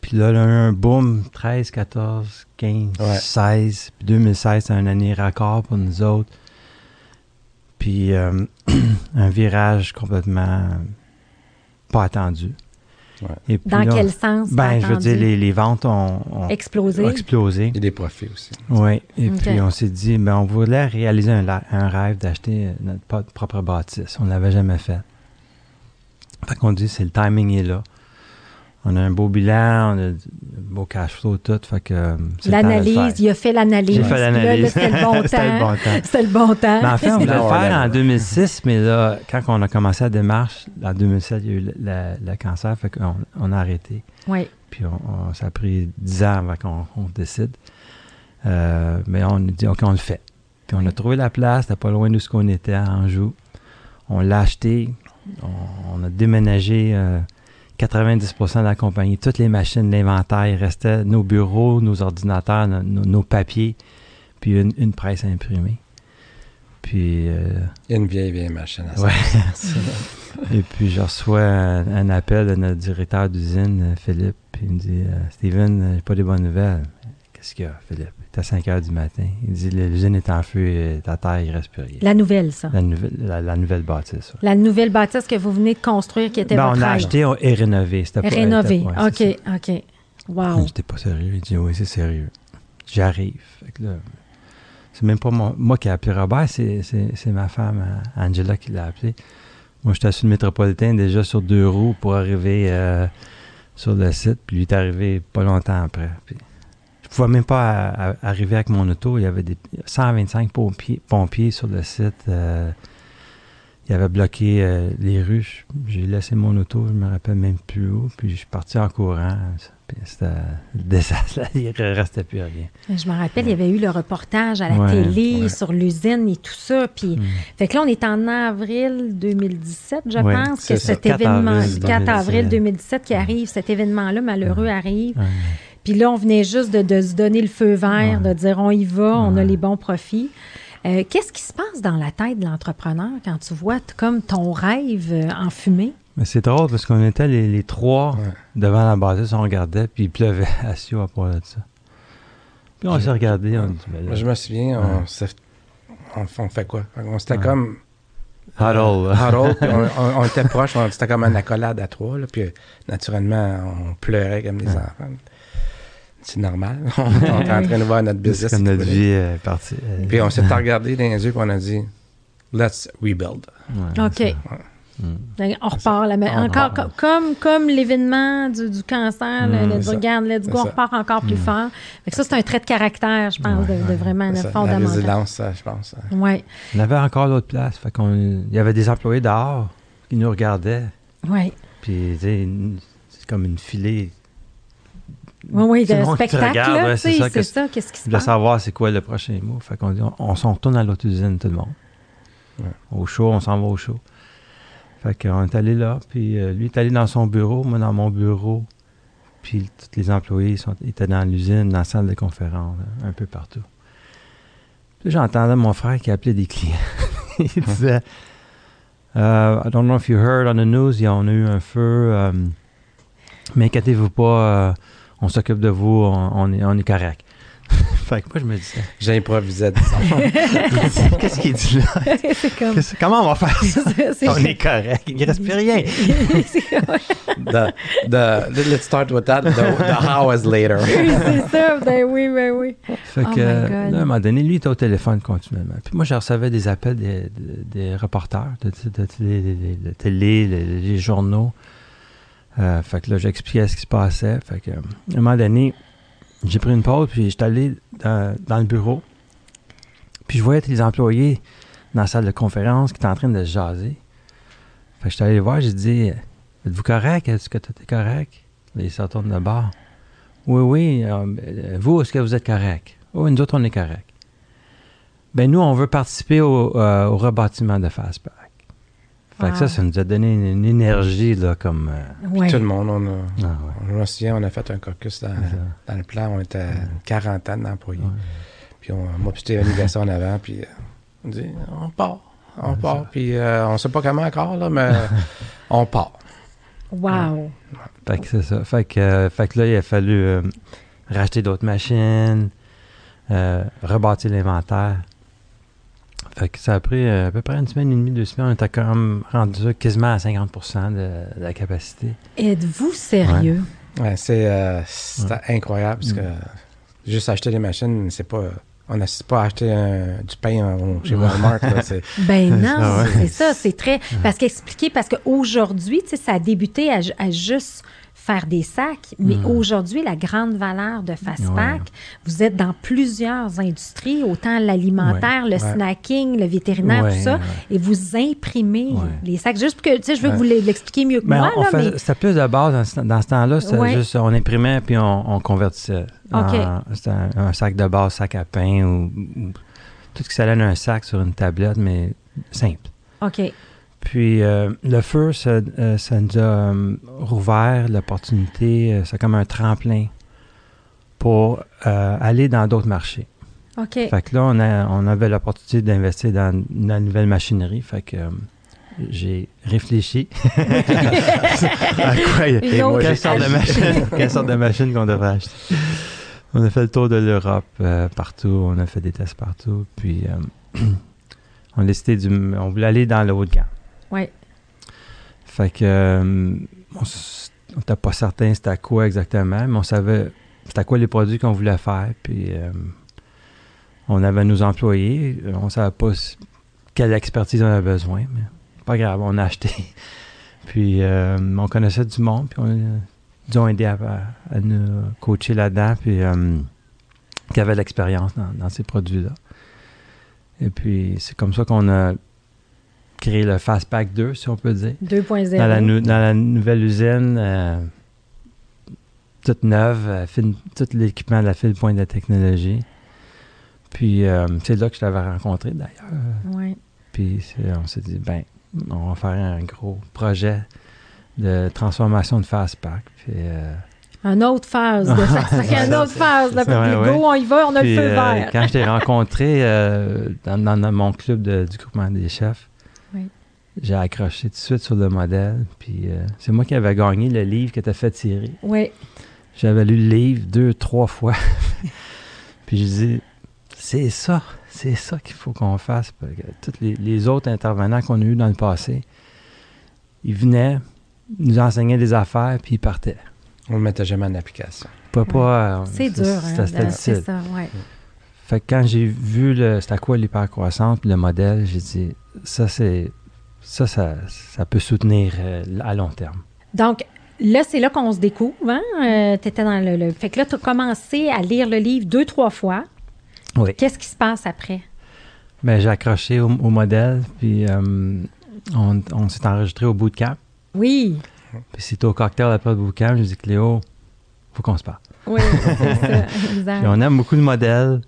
Puis là, là, un boom, 13, 14, 15, Ouais. 16. Puis 2016, c'est une année raccord pour nous autres. Puis euh, un virage complètement pas attendu. Ouais. Et puis Dans là, quel sens? Ben, je veux dire, les, les ventes ont, ont- Explosé? ont explosé. Et des profits aussi. Oui, et puis on s'est dit, ben, on voulait réaliser un, un rêve d'acheter notre propre bâtisse. On ne l'avait jamais fait. Fait qu'on dit, c'est le timing est là. On a un beau bilan, on a un beau cash flow, tout. Fait que euh, L'analyse, il a fait l'analyse. J'ai fait Puis là, là, l'analyse. C'était le bon le temps. bon temps. C'était le bon temps. Mais en fait, on voulait le faire en 2006, mais là, quand on a commencé la démarche, en 2007, il y a eu le, cancer, fait qu'on on a arrêté. Oui. Puis on, on- ça a pris 10 ans avant qu'on on décide. Euh, mais on a dit, OK, on le fait. Puis on a trouvé la place, c'était pas loin de ce qu'on était à Anjou. On l'a acheté. On, on a déménagé euh, 90% de la compagnie. Toutes les machines, l'inventaire, restait nos bureaux, nos ordinateurs, no- no- nos, papiers, puis une, une presse imprimée. Puis, euh, une vieille, vieille machine à ça. ouais. Et puis, je reçois un, un appel de notre directeur d'usine, Philippe, puis il me dit euh, Steven, j'ai pas de bonnes nouvelles. Qu'est-ce qu'il y a, Philippe Il est à 5 heures du matin. Il dit L'usine est en feu, et ta terre, il reste plus rien. La nouvelle, ça. La nouvelle, la, la nouvelle bâtisse. ouais. La nouvelle bâtisse que vous venez de construire qui était Ben, votre on a acheté on- et rénové. C'était pas- Rénové. était- ouais, OK, OK. Wow. J'étais pas sérieux. Il dit Oui, c'est sérieux. J'arrive. C'est même pas mon- moi qui ai appelé Robert, c'est, ma femme, euh, Angela, qui l'a appelé. Moi, j'étais sur le métropolitain déjà sur deux roues pour arriver euh, sur le site, puis lui est arrivé pas longtemps après. Puis, je pouvais même pas à- à- arriver avec mon auto. Il y avait des 125 pompiers, pompiers sur le site. euh, il avait bloqué euh, les rues. J'ai laissé mon auto, je me rappelle même plus où. Puis je suis parti en courant. C'était le désastre. Il ne restait plus rien. Je me rappelle, il y avait eu le reportage à la Ouais, télé ouais. sur l'usine et tout ça. Puis, Mm. fait que là, on est en avril 2017, je pense, que cet 4 événement, avril 4 avril 2017. 2017 qui arrive, cet événement-là malheureux arrive. Puis là, on venait juste de, de se donner le feu vert, Ouais. de dire on y va, on a les bons profits. Euh, Qu'est-ce qui se passe dans la tête de l'entrepreneur quand tu vois comme ton rêve euh, en fumée? Mais c'est drôle parce qu'on était les, les trois Ouais. devant la bâtisse, on regardait, puis il pleuvait assis à part de ça. Puis on s'est regardé, on dit, ben là, je me souviens, on, on, on fait quoi? On s'était Ouais. comme huddle. huddle, puis on, on- on était proches, on- c'était comme une accolade à trois, là, puis euh, naturellement, on pleurait comme des Ouais. enfants. C'est normal. on était en train de voir notre business. comme notre vie est partie. euh, Puis on s'est regardé dans les yeux, puis on a dit, let's rebuild. ouais, OK. Ben, On repart. là, mais On encore repart. comme, comme l'événement du, du cancer, le- Mm. le- regarde, let's go, on repart encore plus fort. Fait que ça, c'est un trait de caractère, je pense, de, de vraiment La fondamental. résilience, ça, je pense. Oui, On avait encore d'autres places. Fait qu'on, il y avait des employés dehors qui nous regardaient. oui. Puis, c'est comme une filée Oui, oui, de spectacle, c'est ça, c'est qu'est-ce- ça, qu'est-ce qui se de passe? savoir c'est quoi le prochain mot. Fait qu'on dit, on, on s'en retourne à l'autre usine, tout le monde. Ouais. Au show, on s'en va au show. Fait qu'on est allé là, puis euh, lui est allé dans son bureau, moi dans mon bureau. Puis tous les employés sont, étaient dans l'usine, dans la salle de conférence, là, un peu partout. Puis j'entendais mon frère qui appelait des clients. Il disait euh, I don't know if you heard on the news, il y a- on a eu un feu, euh, mais inquiétez-vous pas, euh, on s'occupe de vous, on, on est, on est correct. fait que moi, je me disais, J'improvisais, disons. qu'est-ce qu'il dit là? comme... Comment on va faire ça? on est correct, il ne reste plus rien. the, the, let's start with that. The, the how is later. Oui, c'est ça, ben oui, ben oui. Fait Oh que, my God. là, à un moment donné, lui, il était au téléphone continuellement. Puis moi, je recevais des appels des, des- des reporters de, de- de télé, de- de télé, les, les journaux. Euh, fait que là, j'expliquais ce qui se passait. Fait que, euh, à un moment donné, j'ai pris une pause, puis j'étais allé dans, dans le bureau. Puis je voyais les employés dans la salle de conférence qui étaient en train de se jaser. Fait que j'étais allé les voir, j'ai dit Êtes-vous correct? Est-ce que tout est correct? Ils se retournent de bord. Oui, oui. euh, vous, est-ce que vous êtes correct? Oui, nous autres, on est correct. Ben, nous, on veut participer au, au rebâtiment de Fastback. Fait que ça, Wow. ça nous a donné une, une énergie, là, comme. euh, Ouais. Tout le monde, on a, ah, ouais. me souviens, on a fait un caucus dans, le plan. On était une quarantaine d'employés. Ouais. Puis on, moi, puis Stéphanie Gasson en avant. Puis euh, on dit, on part. On Ouais, part. ça. Puis euh, on sait pas comment encore, là, mais on part. Wow. Fait que c'est ça. Fait que, euh, fait que là, il a fallu euh, racheter d'autres machines, euh, rebâtir l'inventaire. Fait que ça a pris euh, à peu près une semaine et demie, deux semaines. On était quand même rendu quasiment à 50 de, de la capacité. Êtes-vous sérieux? Ouais, c'est euh, incroyable parce Mm. que juste acheter des machines, c'est pas. On n'a pas acheté un- du pain chez. Walmart. là, Ben non, Ah ouais. c'est ça, c'est très... Parce qu'expliquer, parce qu'aujourd'hui, tu sais, ça a débuté à, à juste faire des sacs, mais Mm. aujourd'hui, la grande valeur de Fastpack, Ouais. vous êtes dans plusieurs industries, autant l'alimentaire, le Ouais. snacking, le vétérinaire, tout ça, et vous imprimez les sacs. Juste que, tu sais, je veux que vous l'expliquiez mieux que Ben, moi, on là, fait- mais... C'était plus de base dans ce, dans ce temps-là. C'était juste, on imprimait puis on, on convertissait. C'était un, un sac de base, sac à pain ou, ou tout ce qui s'allait dans un sac sur une tablette, mais simple. OK. Puis euh, le feu, ça, euh, ça nous a euh, rouvert l'opportunité, c'est comme un tremplin pour aller dans d'autres marchés. OK. Fait que là, on, a, on avait l'opportunité d'investir dans, dans la nouvelle machinerie. Fait que j'ai réfléchi à quoi il- Une autre quelle, sorte de machine, quelle sorte de machine qu'on devrait acheter. On a fait le tour de l'Europe euh, partout, on a fait des tests partout, puis euh, on a décidé du, on voulait aller dans le haut de gamme. Oui. Fait que euh, on n'était pas certain c'était à quoi exactement, mais on savait c'était à quoi les produits qu'on voulait faire, puis euh, on avait nos employés, euh, on savait pas quelle expertise on avait besoin, mais pas grave, on a acheté. puis on connaissait du monde, puis on a disons, aidé à, nous coacher là-dedans, puis qui avait de l'expérience dans, dans ces produits-là. Et puis c'est comme ça qu'on a créé le Fastpack 2, si on peut dire. 2.0. Dans la, dans la nouvelle usine, euh, toute neuve, euh, tout l'équipement de la file pointe de technologie. Puis euh, c'est là que je l'avais rencontré d'ailleurs. Oui. Puis on s'est dit, ben, on va faire un gros projet de transformation de Fastpack. Puis, euh, Une autre phase de Fastpack. Une autre phase. Là, go, ouais. on y va, on a puis, le feu vert. quand je t'ai rencontré dans, mon club de- du groupement des chefs. J'ai accroché tout de suite sur le modèle. Puis euh, c'est moi qui avais gagné le livre que tu as fait tirer. Oui. J'avais lu le livre deux, trois fois. puis je dis, c'est ça, c'est ça qu'il faut qu'on fasse. Parce que tous les, les autres intervenants qu'on a eus dans le passé, ils venaient, nous enseignaient des affaires, puis ils partaient. On le mettait jamais en application. Pas, pas, euh, C'est dur. Hein, c'est difficile. ça, oui. Fait que quand j'ai vu le, c'était à quoi l'hypercroissance, puis le modèle, j'ai dit, ça, c'est, ça, ça, ça peut soutenir euh, à long terme. Donc, là, c'est là qu'on se découvre. Hein? Euh, t'étais dans le, le- Fait que là, tu as commencé à lire le livre deux, trois fois. Oui. Qu'est-ce qui se passe après? Ben, j'ai accroché au, au modèle, puis euh, on, on s'est enregistré au bootcamp. Oui. Puis c'était au cocktail après le bootcamp, j'ai dit Cléo, faut qu'on se parle. Oui, c'est ça. Exact. Puis on aime beaucoup le modèle,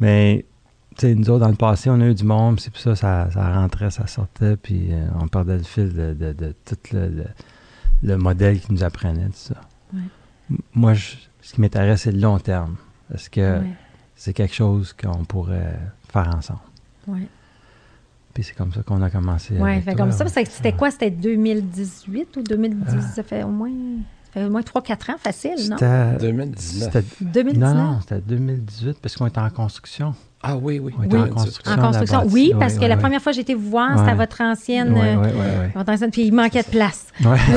mais sais, nous autres, dans le passé, on a eu du monde, puis c'est ça ça, ça rentrait, ça sortait, puis euh, on perdait le fil de, de- de tout le, le- le modèle qui nous apprenait, tout ça. Ouais. Moi, je- ce qui m'intéresse, c'est le long terme. Parce que Ouais, c'est quelque chose qu'on pourrait faire ensemble? ouais. Puis c'est comme ça qu'on a commencé. Avec fait toi, comme ça, ouais. c'est- c'était quoi? C'était 2018 ou 2010? Ah. Ça fait au moins, ça fait au moins 3-4 ans, facile, non? C'était 2019. c'était- 2019? Non, non, c'était 2018 parce qu'on était en construction. Ah oui, oui. On était Oui. en construction. En construction, oui, parce que la première fois que j'ai été vous voir, c'était à votre ancienne... Euh, votre ancienne, puis il manquait de place. Moi,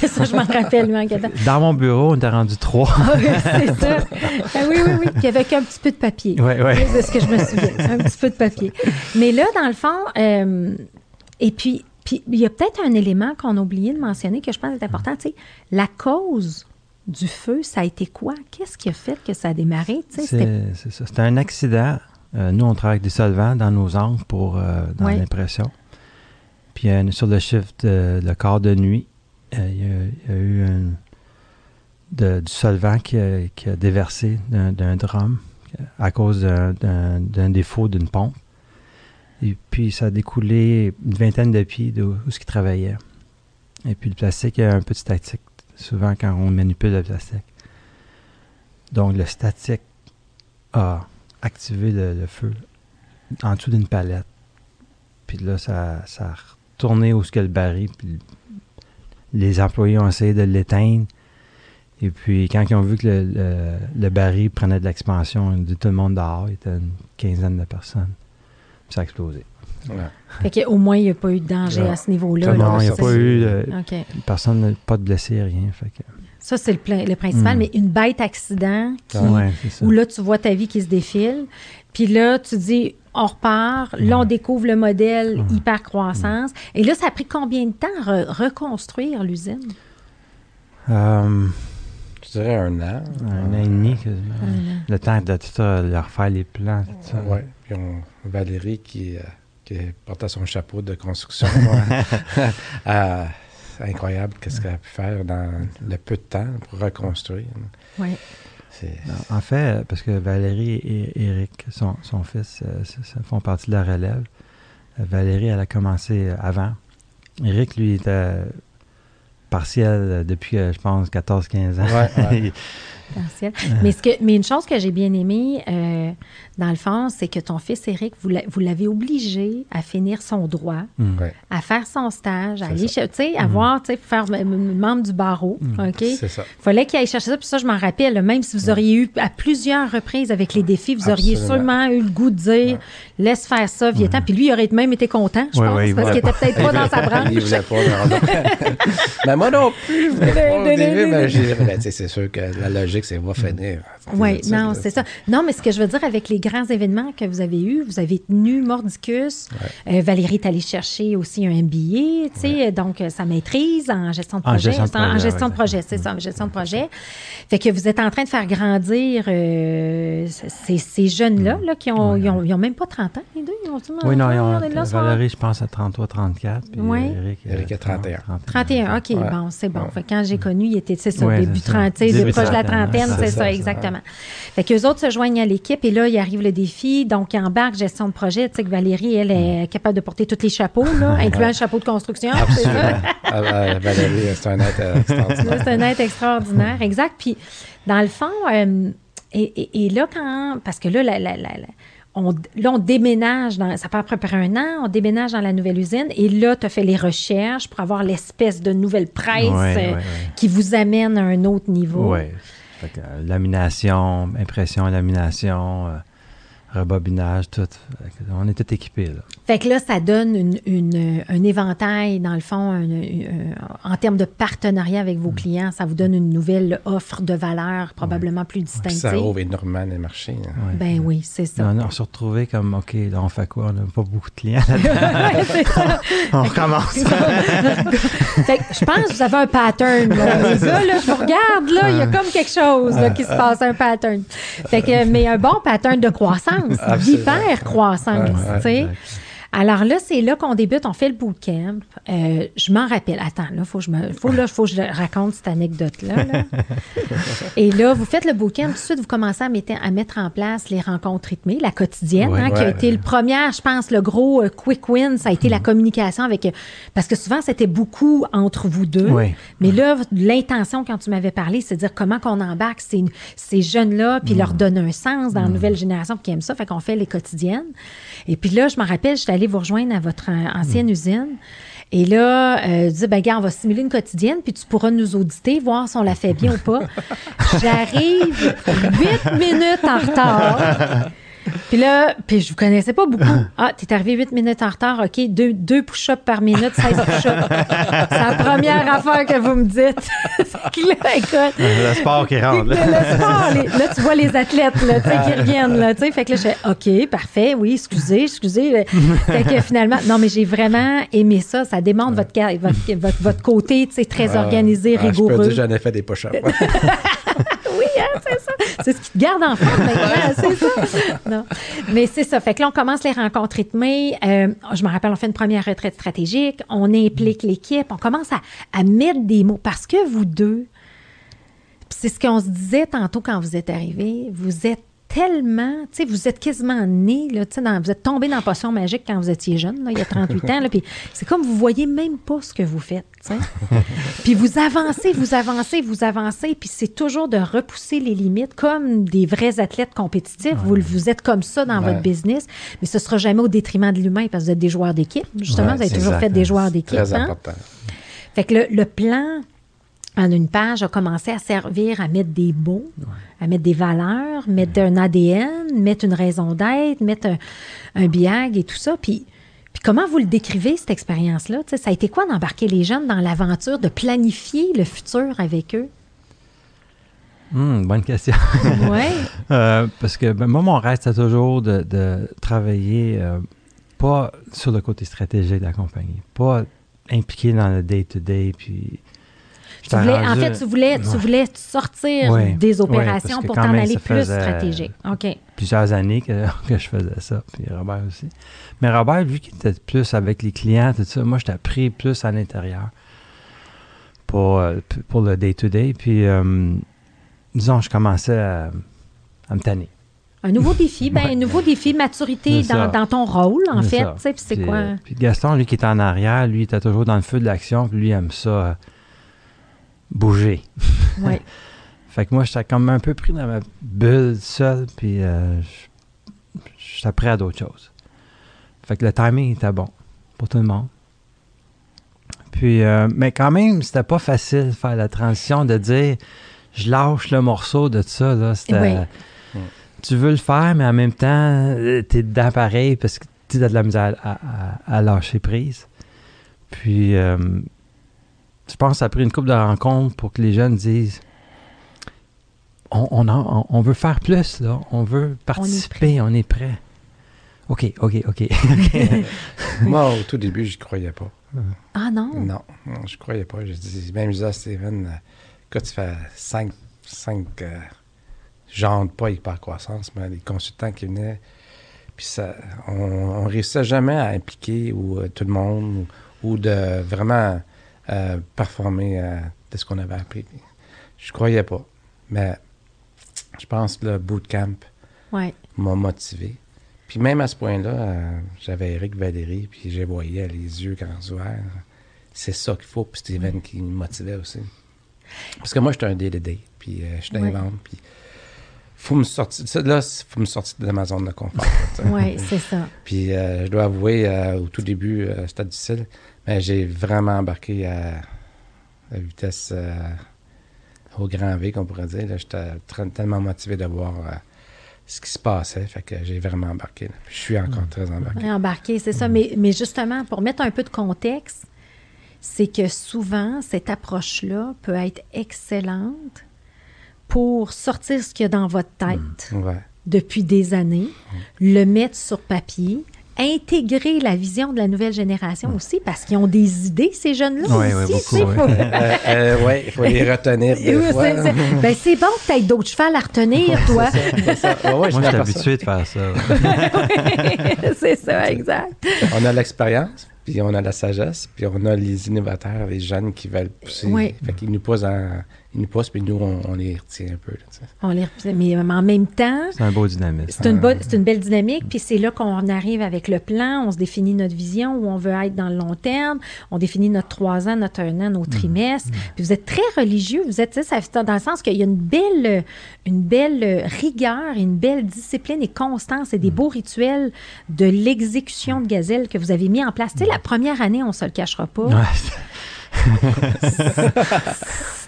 je ça, je m'en rappelle, il manquait de place. Dans mon bureau, on était rendu trois. Ah oui, c'est ça. Ah oui, oui, oui. Puis avec un petit peu de papier. ouais, ouais. C'est ce que je me souviens. Un petit peu de papier. Mais là, dans le fond, euh, et puis, puis il y a peut-être un élément qu'on a oublié de mentionner que je pense est important. Tu sais, la cause du feu, ça a été quoi? Qu'est-ce qui a fait que ça a démarré? C'est ça. C'était un accident. Euh, nous, on travaille avec des solvants dans nos angles pour euh, dans l'impression. Puis euh, sur le shift de le quart de nuit, il y, a- il y a eu un- de- du solvant qui a, qui a déversé d'un drum à cause d'un défaut d'une pompe. Et puis ça a découlé une vingtaine de pieds d'où où ce qui travaillait. Et puis le plastique y a un peu de statique, souvent quand on manipule le plastique. Donc le statique a activé le, feu en dessous d'une palette. Puis là, ça, ça a retourné où ce que le baril. Puis les employés ont essayé de l'éteindre. Et puis, quand ils ont vu que le, le, baril prenait de l'expansion, ils ont dit tout le monde dehors. Il était une quinzaine de personnes. Ça a explosé. Ouais. Fait qu'au moins, il n'y a pas eu de danger à ce niveau-là. Non, il n'y a pas eu. personne, pas de blessés, rien. Fait que, Ça, c'est le, principal. Mm. Mais une bête accident qui, ouais, c'est ça. où là, tu vois ta vie qui se défile. Puis là, tu dis, on repart. Là, on découvre le modèle hyper croissance. Et là, ça a pris combien de temps re- reconstruire l'usine? Euh, Je dirais un an. un an et demi, quasiment. Le temps de tout ça, de refaire les plans, tout ça. Oui. Puis on, Valérie qui, euh, qui portait son chapeau de construction. euh, c'est incroyable qu'est-ce qu'elle a pu faire dans le peu de temps pour reconstruire. Oui. En fait, parce que Valérie et Eric, son, son fils, euh, ça- ça font partie de la relève. Euh, Valérie, elle a commencé euh, avant. Eric, lui, était partiel euh, depuis, euh, je pense, 14-15 ans. Ouais, ouais. Partiel. Mais, ce que, mais une chose que j'ai bien aimée, euh, dans le fond, c'est que ton fils Eric, vous l'a- vous l'avez obligé à finir son droit, Mm. À faire son stage, à C'est aller, ça. ch- tu sais, avoir, tu sais, faire membre du barreau, Mm. OK? c'est ça. fallait qu'il aille chercher ça. Puis ça, je m'en rappelle, même si vous auriez eu à plusieurs reprises avec les défis, vous auriez sûrement eu le goût de dire laisse faire ça, viens Puis lui, il aurait même été content, je pense, parce qu'il voulait était peut-être pas dans sa branche. Il voulait pas. mais moi non plus, je voulais pas au début, mais c'est sûr que la logique, c'est va finir. Oui, C'est ça, non, c'est ça. Non, mais ce que je veux dire avec les grands événements que vous avez eus, vous avez tenu Mordicus. Euh, Valérie est allée chercher aussi un MBA, tu sais, donc euh, sa maîtrise en gestion de En projet. gestion de en projet, gestion de ouais. projet, c'est ça, en gestion de projet. Fait que vous êtes en train de faire grandir euh, ces, ces jeunes-là, là, qui ont, ils ont, ils ont même pas 30 ans, les deux. Ils ont Oui, non, ils ont- là, Valérie, je pense, à 33-34. Puis Ouais. Eric, Eric a 31. 31, OK, Ouais. bon, c'est bon. Ouais. Fait que quand j'ai connu, il était, c'est ça, Ouais, début c'est ça. 30, tu sais, proche de la trentaine, trentaine, c'est ça, ça, exactement. Fait qu'eux autres se joignent à l'équipe et là, il arrive le défi. Donc, ils embarquent gestion de projet. Tu sais que Valérie, elle, est capable de porter tous les chapeaux, là, incluant le chapeau de construction. ça? Absolument. Ah, ben, Valérie, c'est un être euh, extraordinaire. c'est un être extraordinaire, exact. Puis, dans le fond, euh, et, et- et là, quand. Parce que là, la- la- la- la- on, là, on déménage, dans, ça fait à peu près un an, on déménage dans la nouvelle usine. Et là, tu as fait les recherches pour avoir l'espèce de nouvelle presse Ouais, euh, ouais, ouais. qui vous amène à un autre niveau. Fait que, euh, lamination, impression, lamination, euh, rebobinage, tout. On est tout équipés. Là. Fait que là, ça donne une, une, un éventail, dans le fond, un, un, en termes de partenariat avec vos clients. Ça vous donne une nouvelle offre de valeur, probablement plus distinctive. Ça ouvre énormément les marchés. hein. Ouais. Ben oui, c'est ça. On, on s'est retrouvés comme, OK, là, on fait quoi? On n'a pas beaucoup de clients là-dedans. On recommence. Fait que je pense que vous avez un pattern. Là. Les gars, là, je vous regarde, là, il y a comme quelque chose là, qui se passe, un pattern. Fait que, mais un bon pattern de croissance, Tu sais. Alors là, c'est là qu'on débute, on fait le bootcamp. Euh, je m'en rappelle. Attends, là, faut que je me, faut, là, faut que je raconte cette anecdote-là. là. Et là, vous faites le bootcamp, tout de suite, vous commencez à mettre, à mettre en place les rencontres rythmées, la quotidienne, Ouais. hein, qui a été le premier, je pense, le gros euh, quick win, ça a été la communication avec... euh, Parce que souvent, c'était beaucoup entre vous deux. Mais là, l'intention, quand tu m'avais parlé, c'est de dire comment qu'on embarque ces, ces jeunes-là, puis leur donne un sens dans la nouvelle génération qui aime ça. Fait qu'on fait les quotidiennes. Et puis là, je me rappelle, j'étais allée vous rejoindre à votre ancienne usine. Et là, euh, je dis, ben, gars, on va simuler une quotidienne, puis tu pourras nous auditer, voir si on la fait bien ou pas. J'arrive huit minutes en retard. Puis là, puis je vous connaissais pas beaucoup. Ah, t'es arrivé huit minutes en retard, OK, deux, deux push-ups par minute, 16 push-ups. C'est la première affaire que vous me dites. Là, écoute, le sport qui rentre. là. le sport, les- là, tu vois les athlètes là, qui reviennent. Là, fait que là, je fais OK, parfait, oui, excusez, excusez. Fait que finalement, non, mais j'ai vraiment aimé ça. Ça démontre votre, ca- votre, votre, votre côté tu sais, très organisé, Ah, Je peux rigoureux. dire, j'en ai fait des push-ups. Oui, hein, c'est ça. C'est ce qui te garde en forme maintenant, c'est ça. Non. Mais c'est ça. Fait que là, on commence les rencontres rythmées. Euh, je me rappelle, on fait une première retraite stratégique. On implique l'équipe. On commence à, à mettre des mots. Parce que vous deux, c'est ce qu'on se disait tantôt quand vous êtes arrivés, vous êtes tellement, tu sais, vous êtes quasiment né, là, tu sais, dans- vous êtes tombé dans la potion magique quand vous étiez jeune, là, il y a 38 ans, là, puis c'est comme vous voyez même pas ce que vous faites, tu sais. Puis vous avancez, vous avancez, vous avancez, puis c'est toujours de repousser les limites comme des vrais athlètes compétitifs. Vous, vous êtes comme ça dans Ouais. votre business, mais ce sera jamais au détriment de l'humain parce que vous êtes des joueurs d'équipe. Justement, Ouais, vous avez toujours exact. fait des joueurs d'équipe. Très hein? important. Fait que le, le plan en une page a commencé à servir à mettre des mots, à mettre des valeurs, mettre un ADN, mettre une raison d'être, mettre un, un biag et tout ça. Puis, puis comment vous le décrivez, cette expérience-là? Ça a été quoi d'embarquer les jeunes dans l'aventure, de planifier le futur avec eux? Hum, bonne question. Oui. Euh, parce que ben, moi, mon rêve, c'était toujours de, de travailler euh, pas sur le côté stratégique de la compagnie, pas impliqué dans le day-to-day. puis Tu voulais, en fait, tu voulais, tu voulais sortir Ouais, des opérations pour t'en aller plus stratégique. OK. plusieurs années que, que je faisais ça, puis Robert aussi. Mais Robert, lui, qui était plus avec les clients, tout ça, moi, j'étais pris plus à l'intérieur pour, euh, pour le day-to-day. Puis, euh, disons, je commençais à, à me tanner. Un nouveau défi, ben, Ouais. un nouveau défi, maturité dans, ton rôle, en fait. c'est quoi? euh, puis Gaston, lui, qui était en arrière, lui, était toujours dans le feu de l'action, puis lui, il aime ça euh, bouger. Ouais. Fait que moi, j'étais comme un peu pris dans ma bulle seul, puis euh, j'étais prêt à d'autres choses. Fait que le timing était bon pour tout le monde. Puis, euh, mais quand même, c'était pas facile de faire la transition, de dire je lâche le morceau de ça. Là, Oui. Tu veux le faire, mais en même temps, euh, t'es dedans pareil parce que tu as de la misère à, à- à lâcher prise. Puis, euh, je pense que ça a pris une couple de rencontres pour que les jeunes disent on, on, en- on- veut faire plus, là. On veut participer, on est prêt. OK, OK, OK. Moi, au tout début, je croyais pas. Ah non? Non, non, je croyais pas. Je dis, même à Steven, écoute, tu fais cinq, cinq euh, genres de pas hyper croissance, mais les consultants qui venaient, puis ça, on, on réussissait jamais à impliquer ou, euh, tout le monde ou, ou de vraiment euh, performer euh, de ce qu'on avait appris. Je croyais pas. Mais je pense que le bootcamp Ouais. m'a motivé. Puis même à ce point-là, euh, j'avais Eric Valéry, puis je voyais les yeux grands ouverts. C'est ça qu'il faut, puis Steven qui me motivait aussi. Parce que moi, j'étais un day-to-day, puis euh, je Ouais. t'invente, puis faut me sortir, là, il faut me sortir de ma zone de confort. Oui, c'est ça. Puis euh, je dois avouer, au tout début, c'était difficile, mais j'ai vraiment embarqué à la vitesse euh, au grand V, qu'on pourrait dire. J'étais très- tellement motivé de voir euh, ce qui se passait. Fait que j'ai vraiment embarqué. là. Je suis encore très embarqué. Embarqué, c'est ça. Mais, mais justement, pour mettre un peu de contexte, c'est que souvent, cette approche-là peut être excellente pour sortir ce qu'il y a dans votre tête Ouais. depuis des années, le mettre sur papier, intégrer la vision de la nouvelle génération aussi, parce qu'ils ont des idées, ces jeunes-là Oui, oui, aussi. oui. faut- Euh, euh, ouais, il faut les retenir ben, c'est bon que tu aies d'autres chevals à retenir, toi. C'est ça. Ouais, ouais, Moi, je suis habitué de faire ça. ouais. c'est ça, exact. On a l'expérience, puis on a la sagesse, puis on a les innovateurs, les jeunes qui veulent pousser. Oui. Fait qu'ils nous poussent, en- ils nous poussent, puis nous, on, on les retient un peu. là. On les repousse, mais en même temps, C'est un beau dynamisme. c'est une, bonne- c'est une belle dynamique, puis c'est là qu'on arrive avec le plan, on se définit notre vision, où on veut être dans le long terme, on définit notre trois ans, notre un an, nos trimestres. Puis vous êtes très religieux, vous êtes, tu sais, ça fait dans le sens qu'il y a une belle, une belle rigueur, une belle discipline et constance et des beaux rituels de l'exécution de Gazelle que vous avez mis en place. Tu sais, la première année, on se le cachera pas. Ouais.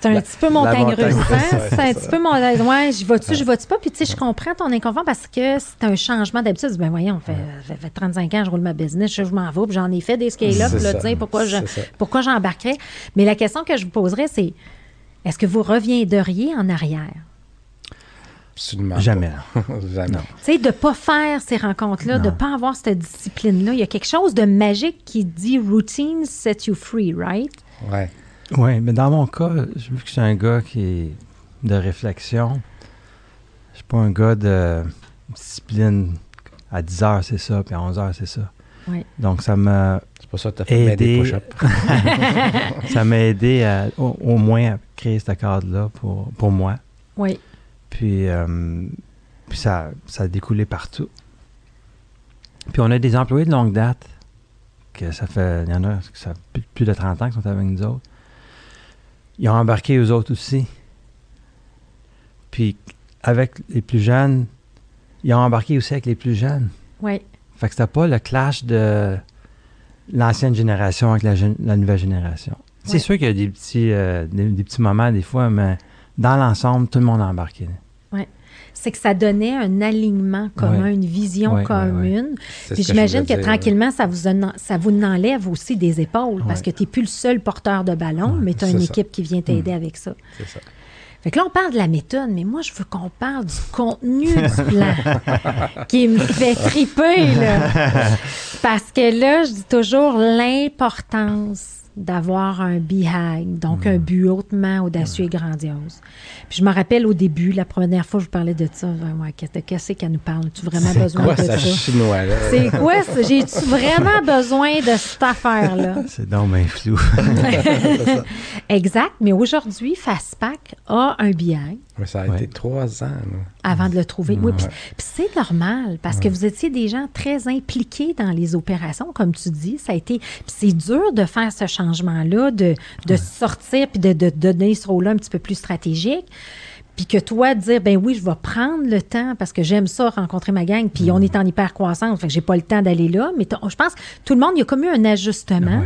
C'est un La- petit peu la montagne montagne russe. russe, hein? C'est un petit peu montagne. Ouais, j'y vas-tu, j'y vas-tu pas? Puis, tu sais, je comprends ton inconfort parce que c'est un changement d'habitude. Ben, voyons, fait, fait, fait 35 ans, je roule ma business, je, je m'en vais, puis j'en ai fait des scale-up. Là, tu sais, pourquoi, je, pourquoi j'embarquerais? Mais la question que je vous poserais, c'est est-ce que vous reviendriez en arrière? Absolument. Jamais. Jamais. Non. Tu sais, de ne pas faire ces rencontres-là, de ne pas avoir cette discipline-là. Il y a quelque chose de magique qui dit routine set you free, right? Ouais. Oui, mais dans mon cas, je vu que je suis un gars qui est de réflexion. Je suis pas un gars de discipline. À 10 heures, c'est ça, puis à 11 heures, c'est ça. Oui. Donc, ça m'a C'est pour ça que tu as fait bien des push-ups. ça m'a aidé à, au, au moins à créer ce cadre-là pour, pour moi. Oui. Puis, euh, puis ça, ça a découlé partout. Puis on a des employés de longue date, que ça fait, il y en a ça fait plus, plus de 30 ans qui sont avec nous autres. Ils ont embarqué eux autres aussi. Puis avec les plus jeunes, ils ont embarqué aussi avec les plus jeunes. Oui. Fait que c'était pas le clash de l'ancienne génération avec la, nouvelle génération. C'est sûr qu'il y a des petits, euh, des, des petits moments des fois, mais dans l'ensemble, tout le monde a embarqué. C'est que ça donnait un alignement commun, Ouais. une vision Ouais, commune. Puis que j'imagine que, tranquillement, ça vous, en- ça vous enlève aussi des épaules parce que tu n'es plus le seul porteur de ballon, mais tu as une ça. équipe qui vient t'aider Mm. avec ça. C'est ça. Fait que là, on parle de la méthode, mais moi, je veux qu'on parle du contenu du plan qui me fait triper, là. Parce que là, je dis toujours l'importance d'avoir un behind, donc un but hautement audacieux et grandiose. Puis je me rappelle au début, la première fois que je vous parlais de ça, qu'est-ce qu'elle nous parle? Tu vraiment C'est besoin quoi de ça? C'est quoi ça? J'ai-tu vraiment besoin de cette affaire-là? C'est donc bien flou. Exact, mais aujourd'hui, Fastpack a un billet Mais ça a Ouais. été trois ans. là. avant de le trouver. Oui, puis c'est normal parce que vous étiez des gens très impliqués dans les opérations, comme tu dis. Ça a été. Puis c'est dur de faire ce changement-là, de, de sortir puis de, de, donner ce rôle-là un petit peu plus stratégique. Puis que toi, de dire, ben oui, je vais prendre le temps parce que j'aime ça, rencontrer ma gang, puis on est en hyper croissance, fait que j'ai pas le temps d'aller là. Mais je pense que tout le monde, il y a comme eu un ajustement.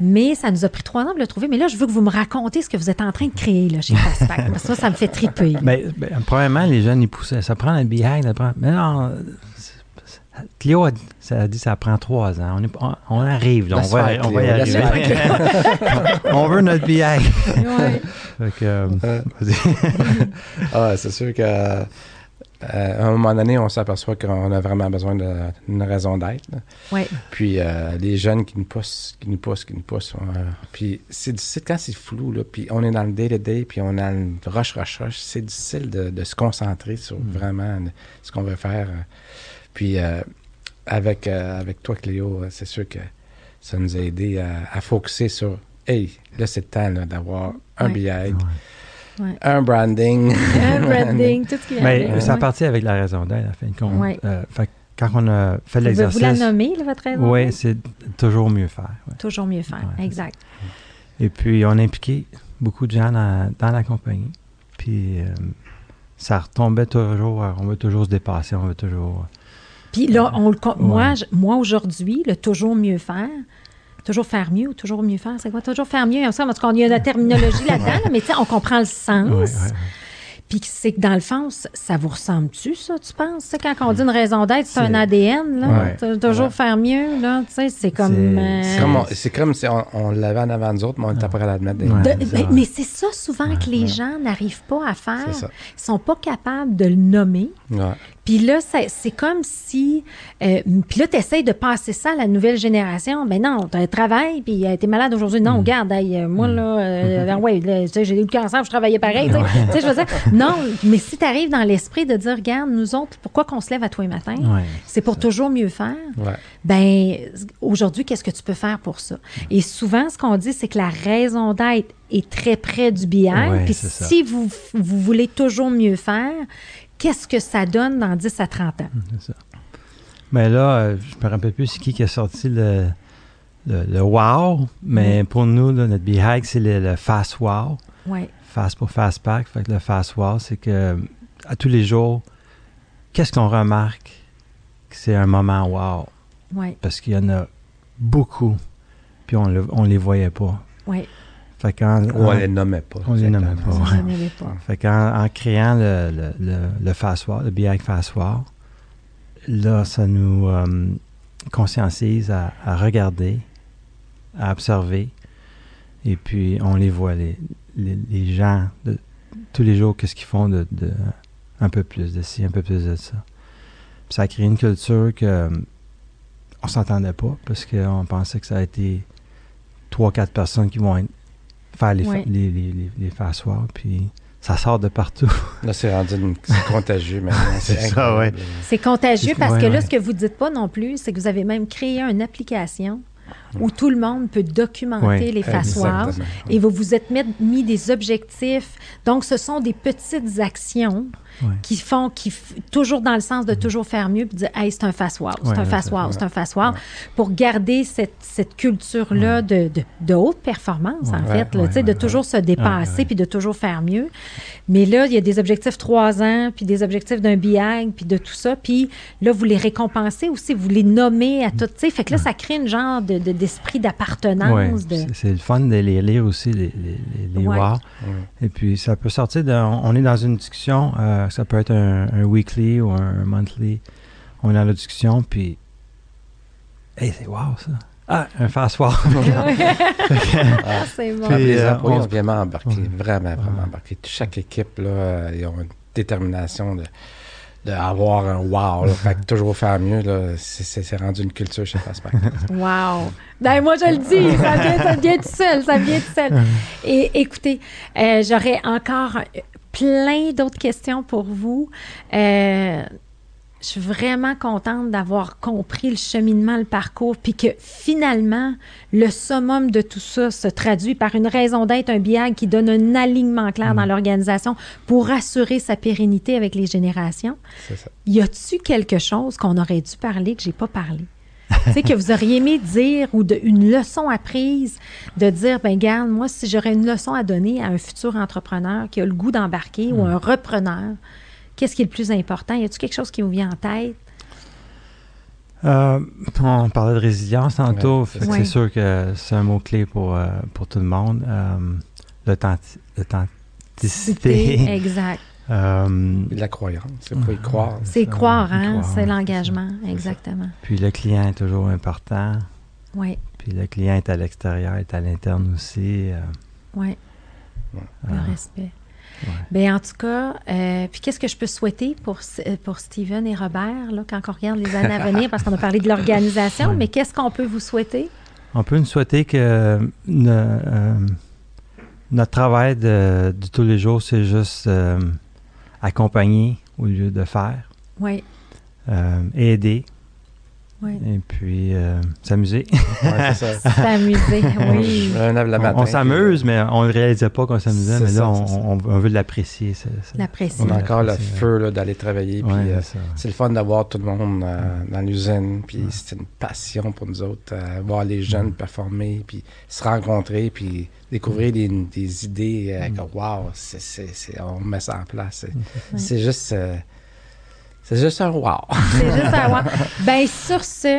Mais ça nous a pris trois ans de le trouver. Mais là, je veux que vous me racontez ce que vous êtes en train de créer là, chez Fastpack. Parce que ça, ça me fait triper. là. Ben, premièrement, les jeunes, ils poussaient. Ça prend un behind. Ça prend... Mais non, Cléo a, ça a dit que ça prend trois ans. On, est- on- on arrive. là. on, va, on va y arriver. on veut notre behind. Ouais. Fait que, euh. Ah, c'est sûr que euh, à un moment donné, on s'aperçoit qu'on a vraiment besoin d'une raison d'être. Ouais. Puis euh, les jeunes qui nous poussent, qui nous poussent, qui nous poussent. euh, puis c'est difficile quand c'est flou, là, puis on est dans le day-to-day, puis on a le rush, rush, rush. C'est difficile de, de se concentrer sur vraiment le- ce qu'on veut faire. euh. Puis euh, avec, euh, avec toi, Cléo, euh, c'est sûr que ça nous a aidé à, à focuser sur Hey, là, c'est le temps d'avoir un Ouais. billet, Ouais. Un branding. Un branding, tout ce qui vient Mais avec, ça a ouais. parti avec la raison d'être, à fin de compte. Ouais. Euh, fait quand on a fait Vous vous l'exercice. la nommer, là, votre raison? Oui, c'est toujours mieux faire. ouais. Toujours mieux faire. Ouais, exact. Et puis, on a impliqué beaucoup de gens dans, dans la compagnie. Puis, euh, ça retombait toujours. euh, On veut toujours se dépasser, on veut toujours. Puis là, on le, con- moi, Ouais. moi aujourd'hui, le toujours mieux faire, toujours faire mieux ou toujours mieux faire, c'est quoi? Toujours faire mieux. En tout cas, il y a de la terminologie là-dedans, là, mais tu sais, on comprend le sens. Ouais, ouais, ouais. Puis c'est que dans le fond, ça, vous ressemble-tu, ça, tu penses? Quand on dit une raison d'être, c'est un ADN, là. Toujours faire mieux, là. Tu sais, c'est comme. C'est- euh, comme, si on, on l'avait en avant nous autres, mais on était prêt à l'admettre. Mais c'est ça souvent que les gens n'arrivent pas à faire. Ils sont pas capables de le nommer. Puis là, c'est comme si. euh, puis là, tu essaies de passer ça à la nouvelle génération. Ben non, tu travail, puis euh, t'es malade aujourd'hui. Mm. Non, regarde, hey, euh, moi, là, euh, ah ouais, j'ai eu le cancer, je travaillais pareil. tu sais. Je veux dire, non, mais si tu arrives dans l'esprit de dire, regarde, nous autres, pourquoi qu'on se lève à tous les matins? Ouais, c'est pour toujours mieux faire. Ouais. Ben, aujourd'hui, qu'est-ce que tu peux faire pour ça? Et souvent, ce qu'on dit, c'est que la raison d'être est très près du bien. Puis ça. si vous, vous voulez toujours mieux faire, qu'est-ce que ça donne dans 10 à 30 ans? c'est ça. Mais là, euh, je me rappelle plus c'est qui qui a sorti le, le, le wow, mais pour nous, là, notre Beehive, c'est le, le fast wow. Oui, Fast pour fast pack. Fait que le fast wow, c'est que à tous les jours, qu'est-ce qu'on remarque que c'est un moment wow? oui, Parce qu'il y en a beaucoup, puis on, le, on les voyait pas. oui. Fait qu'en, Ou on en- les nommait pas. on les nommait pas. Pas. Fait qu'en en créant le, le, le, le le BI fast war, là, ça nous euh, conscientise à, à regarder, à observer. Et puis, on les voit, les, les, les gens, de, tous les jours, qu'est-ce qu'ils font de, de un peu plus de ci, un peu plus de ça. Puis ça a créé une culture que on s'entendait pas parce qu'on pensait que ça a été trois, quatre personnes qui vont être- faire les, fa- Ouais. les, les, les, les puis ça sort de partout. Là, c'est rendu une- contagieux maintenant. C'est C'est ça. C'est contagieux parce ouais, que là, ouais. ce que vous dites pas non plus, c'est que vous avez même créé une application où tout le monde peut documenter les. Exactement. Et vous vous êtes mis, mis des objectifs. Donc, ce sont des petites actions Ouais. qui font, qui toujours dans le sens de toujours faire mieux, puis dire, hey, c'est un fast wow, c'est Ouais, un fast c'est- wow, ouais. c'est un fast wow, pour garder cette, cette culture-là de, de, de haute performance, en Ouais, fait, là, ouais, tu sais, de ouais, toujours se dépasser, Ouais, ouais. puis de toujours faire mieux. Mais là, il y a des objectifs trois ans, puis des objectifs d'un BIAG, puis de tout ça, puis là, vous les récompensez aussi, vous les nommez à tout, tu sais, fait que là, ça crée une genre de, de- d'esprit Ouais, d'appartenance. de... c'est- le fun de les lire aussi, les, les, les, les Ouais. wow. Ouais. Et puis, ça peut sortir de... On on est dans une discussion, euh, ça peut être un, un weekly ou un monthly. On est dans la discussion, puis... Hey, c'est wow, ça! Ah, un fast war! Ah, c'est bon. Ah, puis les euh, employés ont vraiment embarqué, Ouais. vraiment, vraiment Ouais. embarqué. Chaque équipe, là, ils ont une détermination de d'avoir un wow. Là, fait que toujours faire mieux, là, c'est- c'est c'est rendu une culture chez Fastback. Wow! Ben, moi, je le dis, ça vient, ça vient tout seul, ça vient tout seul. Et écoutez, euh, j'aurais encore plein d'autres questions pour vous. Euh, je suis vraiment contente d'avoir compris le cheminement, le parcours, puis que finalement, le summum de tout ça se traduit par une raison d'être, un biag qui donne un alignement clair dans l'organisation pour assurer sa pérennité avec les générations. ça. Y a-tu quelque chose qu'on aurait dû parler que j'ai pas parlé? Tu sais, que vous auriez aimé dire ou de, une leçon apprise de dire, ben garde, moi, si j'aurais une leçon à donner à un futur entrepreneur qui a le goût d'embarquer ou un repreneur, qu'est-ce qui est le plus important? Y a-tu quelque chose qui vous vient en tête? Euh, on parlait de résilience tantôt. Ouais, c'est sûr que c'est un mot-clé pour, euh, pour tout le monde. Euh, l'authenti- L'authenticité. Exact. Euh, Puis la croyance, il faut y croire. C'est ça, croire, hein? croire, C'est l'engagement. Exactement. puis le client est toujours important. Oui, Puis le client est à l'extérieur, est à l'interne aussi. euh, oui. Ouais. Le Ah. respect. Ouais. Bien, en tout cas, euh, puis qu'est-ce que je peux souhaiter pour, euh, pour Steven et Robert, là, quand on regarde les années à venir, parce qu'on a parlé de l'organisation, Ouais. mais qu'est-ce qu'on peut vous souhaiter? On peut nous souhaiter que ne- euh, notre travail de, de tous les jours, c'est juste euh, accompagner au lieu de faire, Oui, euh, aider oui. et puis euh, s'amuser. Ouais, c'est ça. S'amuser, oui. On- s'amuse, mais on ne réalisait pas qu'on s'amusait, mais là, on, c'est ça. on- on veut l'apprécier. L'apprécier. On a encore le feu là, d'aller travailler. Ouais, euh, c'est le fun d'avoir tout le monde euh, dans l'usine. Puis c'est une passion pour nous autres, euh, voir les jeunes performer, puis se rencontrer, puis découvrir des, des idées. euh, que, wow, on met ça en place. C'est juste. C'est juste un wow. C'est juste un wow. Ben, sur ce,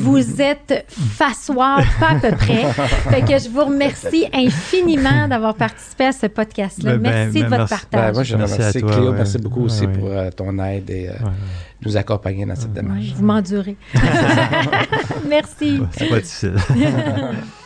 vous êtes face wow, pas à peu près. Fait que je vous remercie infiniment d'avoir participé à ce podcast-là. Ben, ben, merci de ben, votre merci. partage. Ben, moi, je Merci remercie à toi, Cléo. ouais. Merci beaucoup aussi Ouais, pour euh, ton aide et euh, Ouais, ouais. nous accompagner dans cette démarche. Vous m'endurez. merci. C'est pas difficile.